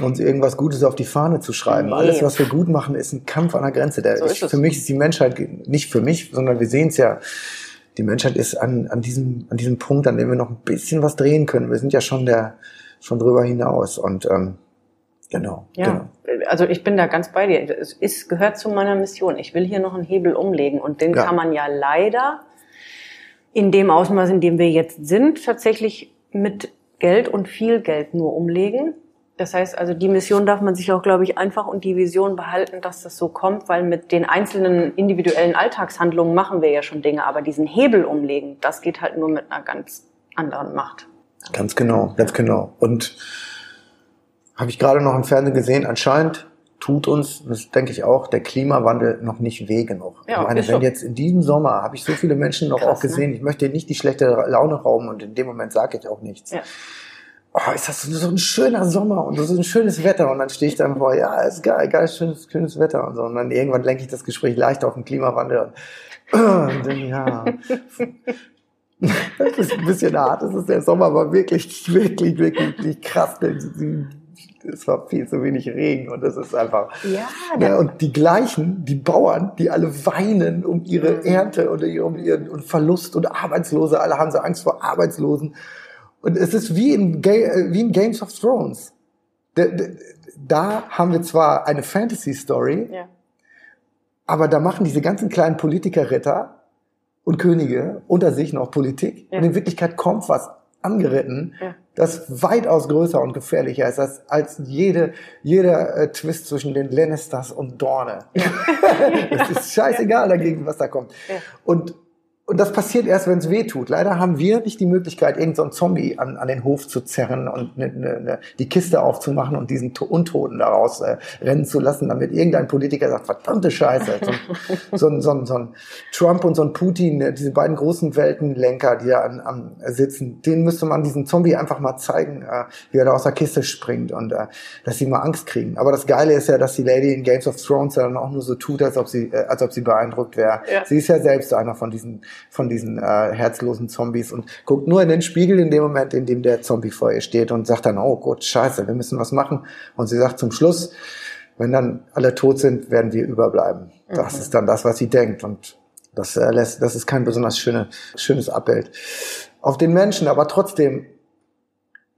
uns irgendwas Gutes auf die Fahne zu schreiben. Nee. Alles, was wir gut machen, ist ein Kampf an der Grenze. Der So ich, ist es. für mich ist die Menschheit, nicht für mich, sondern wir sehen es ja, die Menschheit ist an, an, diesem, an diesem Punkt, an dem wir noch ein bisschen was drehen können. Wir sind ja schon der, schon drüber hinaus. Und ähm, genau, Ja, genau. also ich bin da ganz bei dir. Es ist, gehört zu meiner Mission. Ich will hier noch einen Hebel umlegen und den Ja. kann man ja leider in dem Ausmaß, in dem wir jetzt sind, tatsächlich mit Geld und viel Geld nur umlegen. Das heißt also, die Mission darf man sich auch, glaube ich, einfach und die Vision behalten, dass das so kommt, weil mit den einzelnen individuellen Alltagshandlungen machen wir ja schon Dinge, aber diesen Hebel umlegen, das geht halt nur mit einer ganz anderen Macht. Ganz genau, ganz genau. Und habe ich gerade noch im Fernsehen gesehen, anscheinend tut uns, das denke ich auch, der Klimawandel noch nicht weh genug. Ja, ich meine, wenn so. jetzt in diesem Sommer habe ich so viele Menschen noch Krass, auch gesehen, ne? ich möchte nicht die schlechte Laune rauben und in dem Moment sage ich auch nichts. Ja. Oh, ist das so ein schöner Sommer und so ein schönes Wetter und dann stehe ich dann vor, ja, ist geil, geil, schönes, schönes Wetter und so und dann irgendwann lenke ich das Gespräch leicht auf den Klimawandel und, und dann, ja, das ist ein bisschen hart, das ist der Sommer war wirklich, wirklich, wirklich, wirklich krass es war viel zu wenig Regen und es ist einfach. Ja, ja, und die gleichen, die Bauern, die alle weinen um ihre. Ernte und um ihren Verlust und Arbeitslose, alle haben so Angst vor Arbeitslosen. Und es ist wie in, äh, wie in Games of Thrones. Da, da haben wir zwar eine Fantasy-Story, ja. aber da machen diese ganzen kleinen Politiker-Ritter und Könige unter sich noch Politik. Ja. Und in Wirklichkeit kommt was angeritten, ja. das weitaus größer und gefährlicher ist als, als jede, jeder äh, Twist zwischen den Lannisters und Dorne. Ja. das ist scheißegal dagegen, was da kommt. Ja. Und und das passiert erst, wenn es weh tut. Leider haben wir nicht die Möglichkeit, irgendeinen so Zombie an, an den Hof zu zerren und ne, ne, ne, die Kiste aufzumachen und diesen Untoten daraus äh, rennen zu lassen, damit irgendein Politiker sagt, verdammte Scheiße. So, so, so, so ein Trump und so ein Putin, äh, diese beiden großen Weltenlenker, die da an, am sitzen, denen müsste man diesen Zombie einfach mal zeigen, äh, wie er da aus der Kiste springt und äh, dass sie mal Angst kriegen. Aber das Geile ist ja, dass die Lady in Games of Thrones dann auch nur so tut, als ob sie, äh, als ob sie beeindruckt wäre. Ja. Sie ist ja selbst einer von diesen von diesen äh, herzlosen Zombies und guckt nur in den Spiegel in dem Moment, in dem der Zombie vor ihr steht und sagt dann, oh Gott, scheiße, wir müssen was machen. Und sie sagt zum Schluss, wenn dann alle tot sind, werden wir überbleiben. Das mhm. ist dann das, was sie denkt. Und das äh, lässt, das ist kein besonders schöne, schönes Abbild auf den Menschen, aber trotzdem,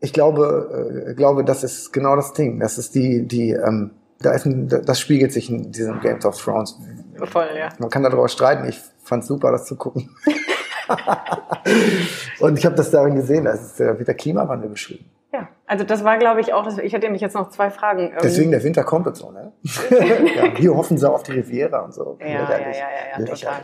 ich glaube, äh, glaube, das ist genau das Ding. Das ist die, die, ähm, da ist ein, das spiegelt sich in diesem Games of Thrones. Voll, ja. Man kann darüber streiten. Ich fand super, das zu gucken. und ich habe das darin gesehen, da ist äh, wird der Klimawandel beschrieben. Also das war, glaube ich, auch, ich hatte nämlich jetzt noch zwei Fragen. Ähm, Deswegen der Winter kommt und so, ne? ja, hier hoffen sie auf die Riviera und so. Ja, ja, ja, ja, ja, total.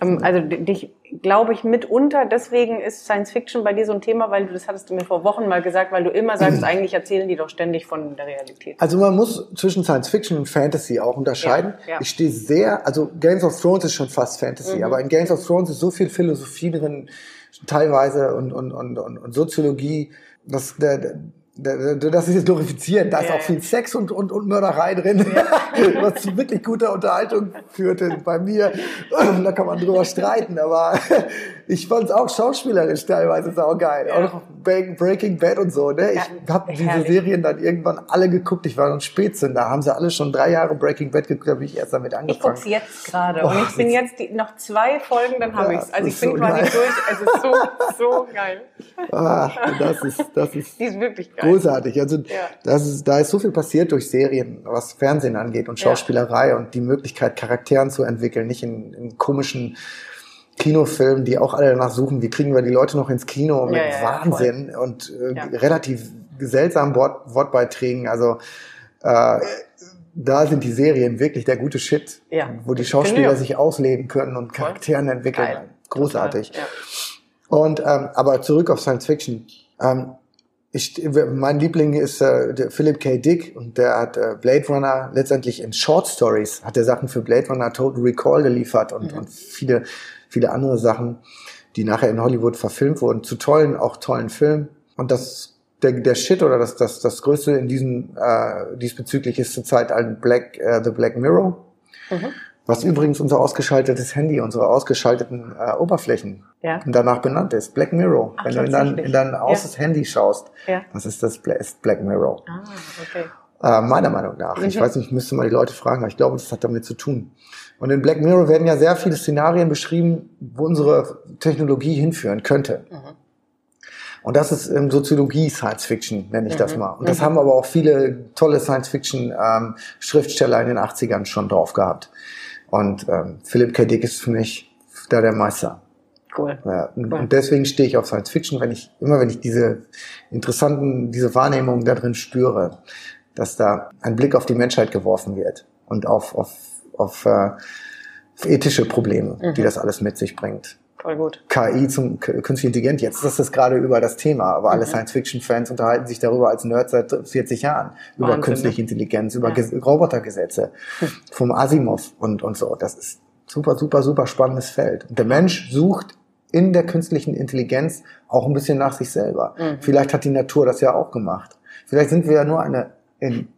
Ähm, also dich glaube ich mitunter, deswegen ist Science Fiction bei dir so ein Thema, weil du, das hattest du mir vor Wochen mal gesagt, weil du immer sagst, eigentlich erzählen die doch ständig von der Realität. Also man muss zwischen Science Fiction und Fantasy auch unterscheiden. Ja, ja. Ich stehe sehr, also Games of Thrones ist schon fast Fantasy, mhm. aber in Games of Thrones ist so viel Philosophie drin, teilweise und, und, und, und Soziologie, dass der, das ist jetzt glorifizieren, da ist auch viel Sex und, und, und Mörderei drin, was zu wirklich guter Unterhaltung führte bei mir. da kann man drüber streiten, aber ich fand es auch schauspielerisch teilweise saugeil. Ja. Auch Breaking Bad und so. Ne? Ich ja, habe diese Serien dann irgendwann alle geguckt. Ich war ein Spätzünder. Da haben sie alle schon drei Jahre Breaking Bad geguckt, da bin ich erst damit angefangen. Ich gucke jetzt gerade und ich bin jetzt die, noch zwei Folgen, dann habe ja, ich's. Also ich bin so quasi geil. durch. Es ist so, so geil. Ach, das ist, das ist, die ist wirklich geil. großartig. Also das ist, da ist so viel passiert durch Serien, was Fernsehen angeht und Schauspielerei und die Möglichkeit, Charakteren zu entwickeln, nicht in, in komischen Kinofilmen, die auch alle danach suchen, wie kriegen wir die Leute noch ins Kino mit ja, ja, Wahnsinn voll. und äh, ja. relativ seltsamen Wort, Wortbeiträgen. Also äh, da sind die Serien wirklich der gute Shit, ja. wo die Schauspieler sich ausleben können und Charakteren entwickeln. Geil. Großartig. Und ähm, aber zurück auf Science Fiction. Ähm, ich, mein Liebling ist äh, der Philip K. Dick und der hat äh, Blade Runner letztendlich in Short Stories hat er Sachen für Blade Runner Total Recall geliefert und, mhm. und viele viele andere Sachen, die nachher in Hollywood verfilmt wurden, zu tollen, auch tollen Filmen. Und das der, der Shit oder das, das, das Größte in diesem äh, diesbezüglich ist zurzeit ein Black, äh, The Black Mirror. Mhm. Was übrigens unser ausgeschaltetes Handy, unsere ausgeschalteten äh, Oberflächen ja. danach benannt ist. Black Mirror. Ach, Wenn du in dein, in dein außes ja. Handy schaust, ja. das ist das Black Mirror. Ah, okay. Äh, meiner Meinung nach. Ich weiß nicht, ich müsste mal die Leute fragen, aber ich glaube, das hat damit zu tun. Und in Black Mirror werden ja sehr viele Szenarien beschrieben, wo unsere Technologie hinführen könnte. Mhm. Und das ist ähm, Soziologie Science Fiction, nenne ich mhm. das mal. Und das mhm. haben aber auch viele tolle Science Fiction ähm, Schriftsteller in den 80ern schon drauf gehabt. Und ähm, Philip K. Dick ist für mich da der Meister. Cool. Ja, und, cool. und deswegen stehe ich auf Science Fiction, wenn ich, immer wenn ich diese interessanten, diese Wahrnehmung da drin spüre, dass da ein Blick auf die Menschheit geworfen wird und auf, auf, auf, äh, auf ethische Probleme, mhm. die das alles mit sich bringt. Voll gut. KI zum künstliche Intelligenz. Jetzt ist das gerade über das Thema, aber alle mhm. Science-Fiction-Fans unterhalten sich darüber als Nerds seit 40 Jahren über Wahnsinn, künstliche ne? Intelligenz, über ja. Robotergesetze hm. vom Asimov und und so. Das ist super, super, super spannendes Feld. Und der Mensch sucht in der künstlichen Intelligenz auch ein bisschen nach sich selber. Mhm. Vielleicht hat die Natur das ja auch gemacht. Vielleicht sind wir ja nur eine in,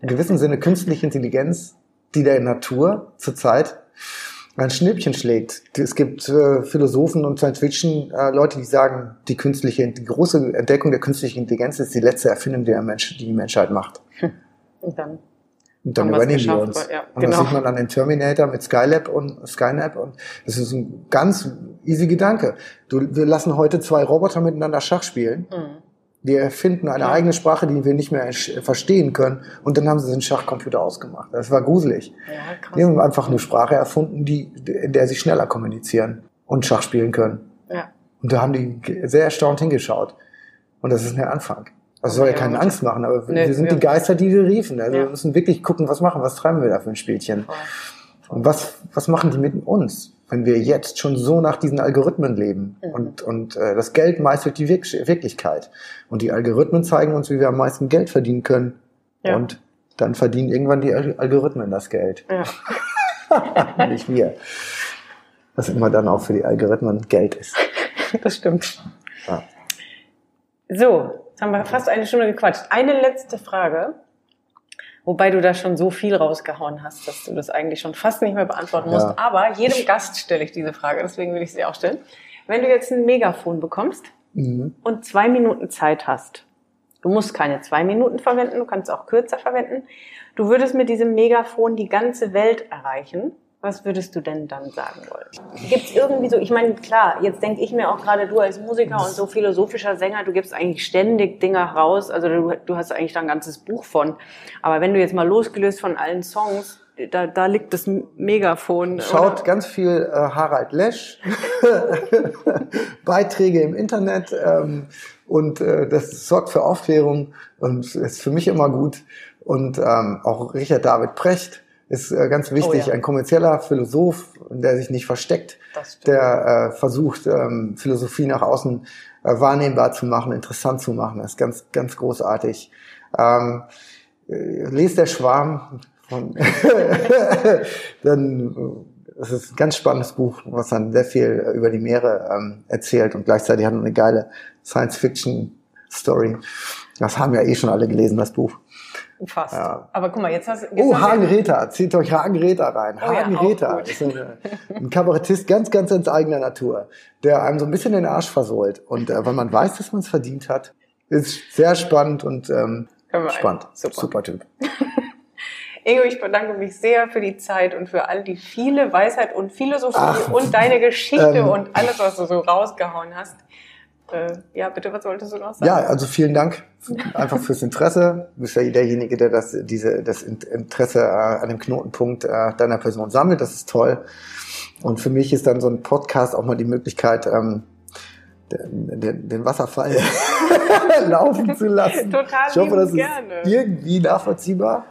in gewissem Sinne künstliche Intelligenz, die der Natur zurzeit ein Schnippchen schlägt. Es gibt äh, Philosophen und Science Fiction äh, Leute, die sagen, die künstliche, die große Entdeckung der künstlichen Intelligenz ist die letzte Erfindung, die, der Mensch, die die Menschheit macht. Und dann und dann übernehmen wir uns. Ja, und genau. das sieht man dann in Terminator mit Skylab und Skynap und das ist ein ganz easy Gedanke. Du, wir lassen heute zwei Roboter miteinander Schach spielen. Mhm. Die erfinden eine ja. eigene Sprache, die wir nicht mehr verstehen können. Und dann haben sie den Schachcomputer ausgemacht. Das war gruselig. Ja, krass. Die haben einfach eine Sprache erfunden, die, in der sie schneller kommunizieren und Schach spielen können. Ja. Und da haben die sehr erstaunt hingeschaut. Und das ist der Anfang. Das soll ja keine Angst machen, aber nee, wir sind die Geister, die wir riefen. Also ja. wir müssen wirklich gucken, was machen, was treiben wir da für ein Spielchen. Und was, was machen die mit uns, wenn wir jetzt schon so nach diesen Algorithmen leben? Mhm. Und, und äh, das Geld meistert die Wir Wirklichkeit. Und die Algorithmen zeigen uns, wie wir am meisten Geld verdienen können. Ja. Und dann verdienen irgendwann die Algorithmen das Geld. Ja. Nicht wir. Was immer dann auch für die Algorithmen Geld ist. Das stimmt. Ja. So, Jetzt haben wir fast eine Stunde gequatscht. Eine letzte Frage, wobei du da schon so viel rausgehauen hast, dass du das eigentlich schon fast nicht mehr beantworten musst. Ja. Aber jedem Gast stelle ich diese Frage, deswegen will ich sie auch stellen. Wenn du jetzt ein Megafon bekommst mhm. und zwei Minuten Zeit hast, du musst keine zwei Minuten verwenden, du kannst auch kürzer verwenden, du würdest mit diesem Megafon die ganze Welt erreichen was würdest du denn dann sagen wollen? Gibt es irgendwie so, ich meine, klar, jetzt denke ich mir auch gerade du als Musiker und so philosophischer Sänger, du gibst eigentlich ständig Dinge raus, also du, du hast eigentlich da ein ganzes Buch von. Aber wenn du jetzt mal losgelöst von allen Songs, da, da liegt das Megafon. Schaut oder? ganz viel äh, Harald Lesch, Beiträge im Internet ähm, und äh, das sorgt für Aufklärung und ist für mich immer gut. Und ähm, auch Richard David Precht ist äh, ganz wichtig. Oh, ja. Ein kommerzieller Philosoph, der sich nicht versteckt, der äh, versucht, ähm, Philosophie nach außen äh, wahrnehmbar zu machen, interessant zu machen. Das ist ganz, ganz großartig. Ähm, äh, lest der Schwarm von dann äh, das ist ein ganz spannendes Buch, was dann sehr viel über die Meere ähm, erzählt und gleichzeitig hat eine geile Science-Fiction-Story. Das haben ja eh schon alle gelesen, das Buch. Fast. Ja. Aber guck mal, jetzt hast du. Oh, Hagen Räther. Zieht euch Hagen Räther rein. Oh, Hagen ja, Räther ist ein, ein Kabarettist ganz, ganz ins eigener Natur, der einem so ein bisschen den Arsch versohlt. Und äh, wenn man weiß, dass man es verdient hat, ist sehr spannend und ähm, spannend. Super. Super Typ. Ingo, ich bedanke mich sehr für die Zeit und für all die viele Weisheit und Philosophie Ach, und deine Geschichte ähm, und alles, was du so rausgehauen hast. Äh, ja, bitte, was wolltest du noch sagen? Ja, also vielen Dank einfach fürs Interesse. Du bist ja derjenige, der das, diese, das Interesse äh, an dem Knotenpunkt äh, deiner Person sammelt. Das ist toll. Und für mich ist dann so ein Podcast auch mal die Möglichkeit, ähm, den, den, Wasserfall laufen zu lassen. Total ich hoffe, das ist gerne. irgendwie nachvollziehbar.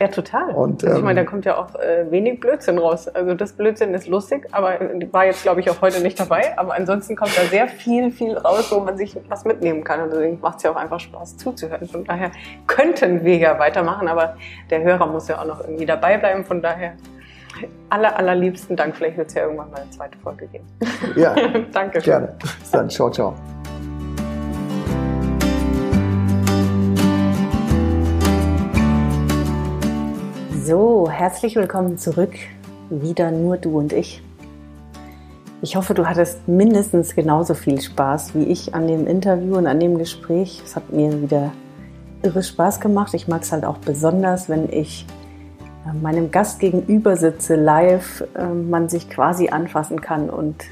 Ja, total. Und, also ich meine, da ähm, kommt ja auch äh, wenig Blödsinn raus. Also das Blödsinn ist lustig, aber war jetzt, glaube ich, auch heute nicht dabei. Aber ansonsten kommt da sehr viel, viel raus, wo man sich was mitnehmen kann. Und deswegen macht es ja auch einfach Spaß zuzuhören. Von daher könnten wir ja weitermachen, aber der Hörer muss ja auch noch irgendwie dabei bleiben. Von daher aller, allerliebsten Dank. Vielleicht wird es ja irgendwann mal eine zweite Folge geben. Ja, danke. Gerne. Bis dann. Ciao, ciao. Herzlich willkommen zurück. Wieder nur du und ich. Ich hoffe, du hattest mindestens genauso viel Spaß wie ich an dem Interview und an dem Gespräch. Es hat mir wieder irre Spaß gemacht. Ich mag es halt auch besonders, wenn ich äh, meinem Gast gegenüber sitze, live, äh, man sich quasi anfassen kann und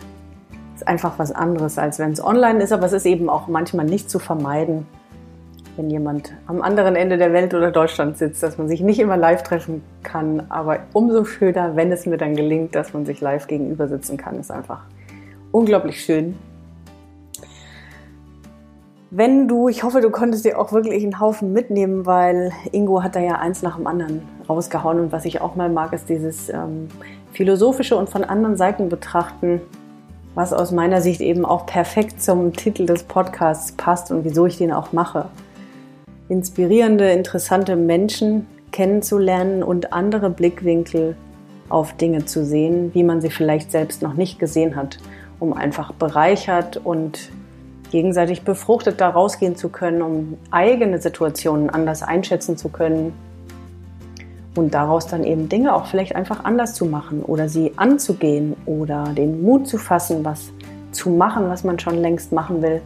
es ist einfach was anderes, als wenn es online ist, aber es ist eben auch manchmal nicht zu vermeiden wenn jemand am anderen Ende der Welt oder Deutschland sitzt, dass man sich nicht immer live treffen kann, aber umso schöner, wenn es mir dann gelingt, dass man sich live gegenüber sitzen kann, ist einfach unglaublich schön. Wenn du, ich hoffe, du konntest dir auch wirklich einen Haufen mitnehmen, weil Ingo hat da ja eins nach dem anderen rausgehauen. Und was ich auch mal mag, ist dieses ähm, philosophische und von anderen Seiten betrachten, was aus meiner Sicht eben auch perfekt zum Titel des Podcasts passt und wieso ich den auch mache. Inspirierende, interessante Menschen kennenzulernen und andere Blickwinkel auf Dinge zu sehen, wie man sie vielleicht selbst noch nicht gesehen hat, um einfach bereichert und gegenseitig befruchtet da rausgehen zu können, um eigene Situationen anders einschätzen zu können und daraus dann eben Dinge auch vielleicht einfach anders zu machen oder sie anzugehen oder den Mut zu fassen, was zu machen, was man schon längst machen will,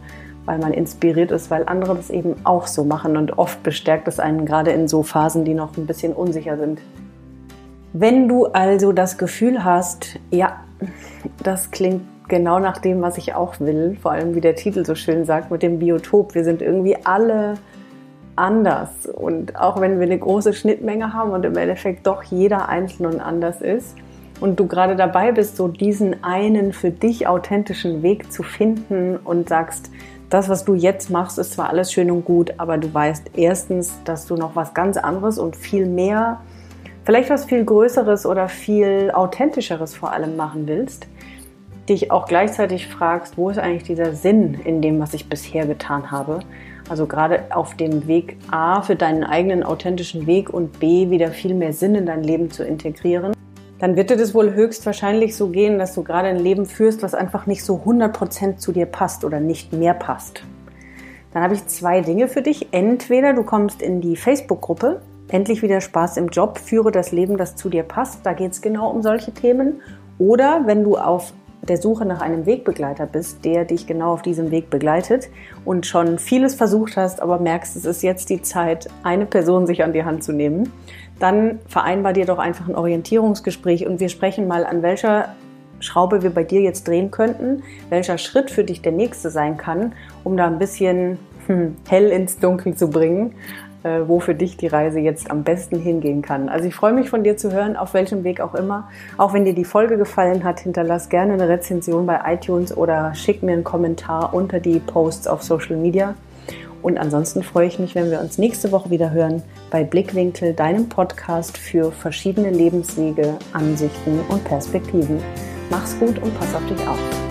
weil man inspiriert ist, weil andere das eben auch so machen und oft bestärkt es einen gerade in so Phasen, die noch ein bisschen unsicher sind. Wenn du also das Gefühl hast, ja, das klingt genau nach dem, was ich auch will. Vor allem, wie der Titel so schön sagt, mit dem Biotop. Wir sind irgendwie alle anders. Und auch wenn wir eine große Schnittmenge haben und im Endeffekt doch jeder einzeln und anders ist und du gerade dabei bist, so diesen einen für dich authentischen Weg zu finden und sagst, das, was du jetzt machst, ist zwar alles schön und gut, aber du weißt erstens, dass du noch was ganz anderes und viel mehr, vielleicht was viel Größeres oder viel authentischeres vor allem machen willst dich auch gleichzeitig fragst, wo ist eigentlich dieser Sinn in dem, was ich bisher getan habe? Also gerade auf dem Weg A für deinen eigenen authentischen Weg und B wieder viel mehr Sinn in dein Leben zu integrieren, dann wird dir das wohl höchstwahrscheinlich so gehen, dass du gerade ein Leben führst, was einfach nicht so 100% zu dir passt oder nicht mehr passt. Dann habe ich zwei Dinge für dich. Entweder du kommst in die Facebook-Gruppe, endlich wieder Spaß im Job, führe das Leben, das zu dir passt. Da geht es genau um solche Themen. Oder wenn du auf der Suche nach einem Wegbegleiter bist, der dich genau auf diesem Weg begleitet und schon vieles versucht hast, aber merkst, es ist jetzt die Zeit, eine Person sich an die Hand zu nehmen, dann vereinbar dir doch einfach ein Orientierungsgespräch und wir sprechen mal, an welcher Schraube wir bei dir jetzt drehen könnten, welcher Schritt für dich der nächste sein kann, um da ein bisschen hm, hell ins Dunkel zu bringen, äh, wo für dich die Reise jetzt am besten hingehen kann. Also ich freue mich von dir zu hören, auf welchem Weg auch immer. Auch wenn dir die Folge gefallen hat, hinterlass gerne eine Rezension bei iTunes oder schick mir einen Kommentar unter die Posts auf Social Media. Und ansonsten freue ich mich, wenn wir uns nächste Woche wieder hören bei Blickwinkel, deinem Podcast für verschiedene Lebenswege, Ansichten und Perspektiven. Mach's gut und pass auf dich auf.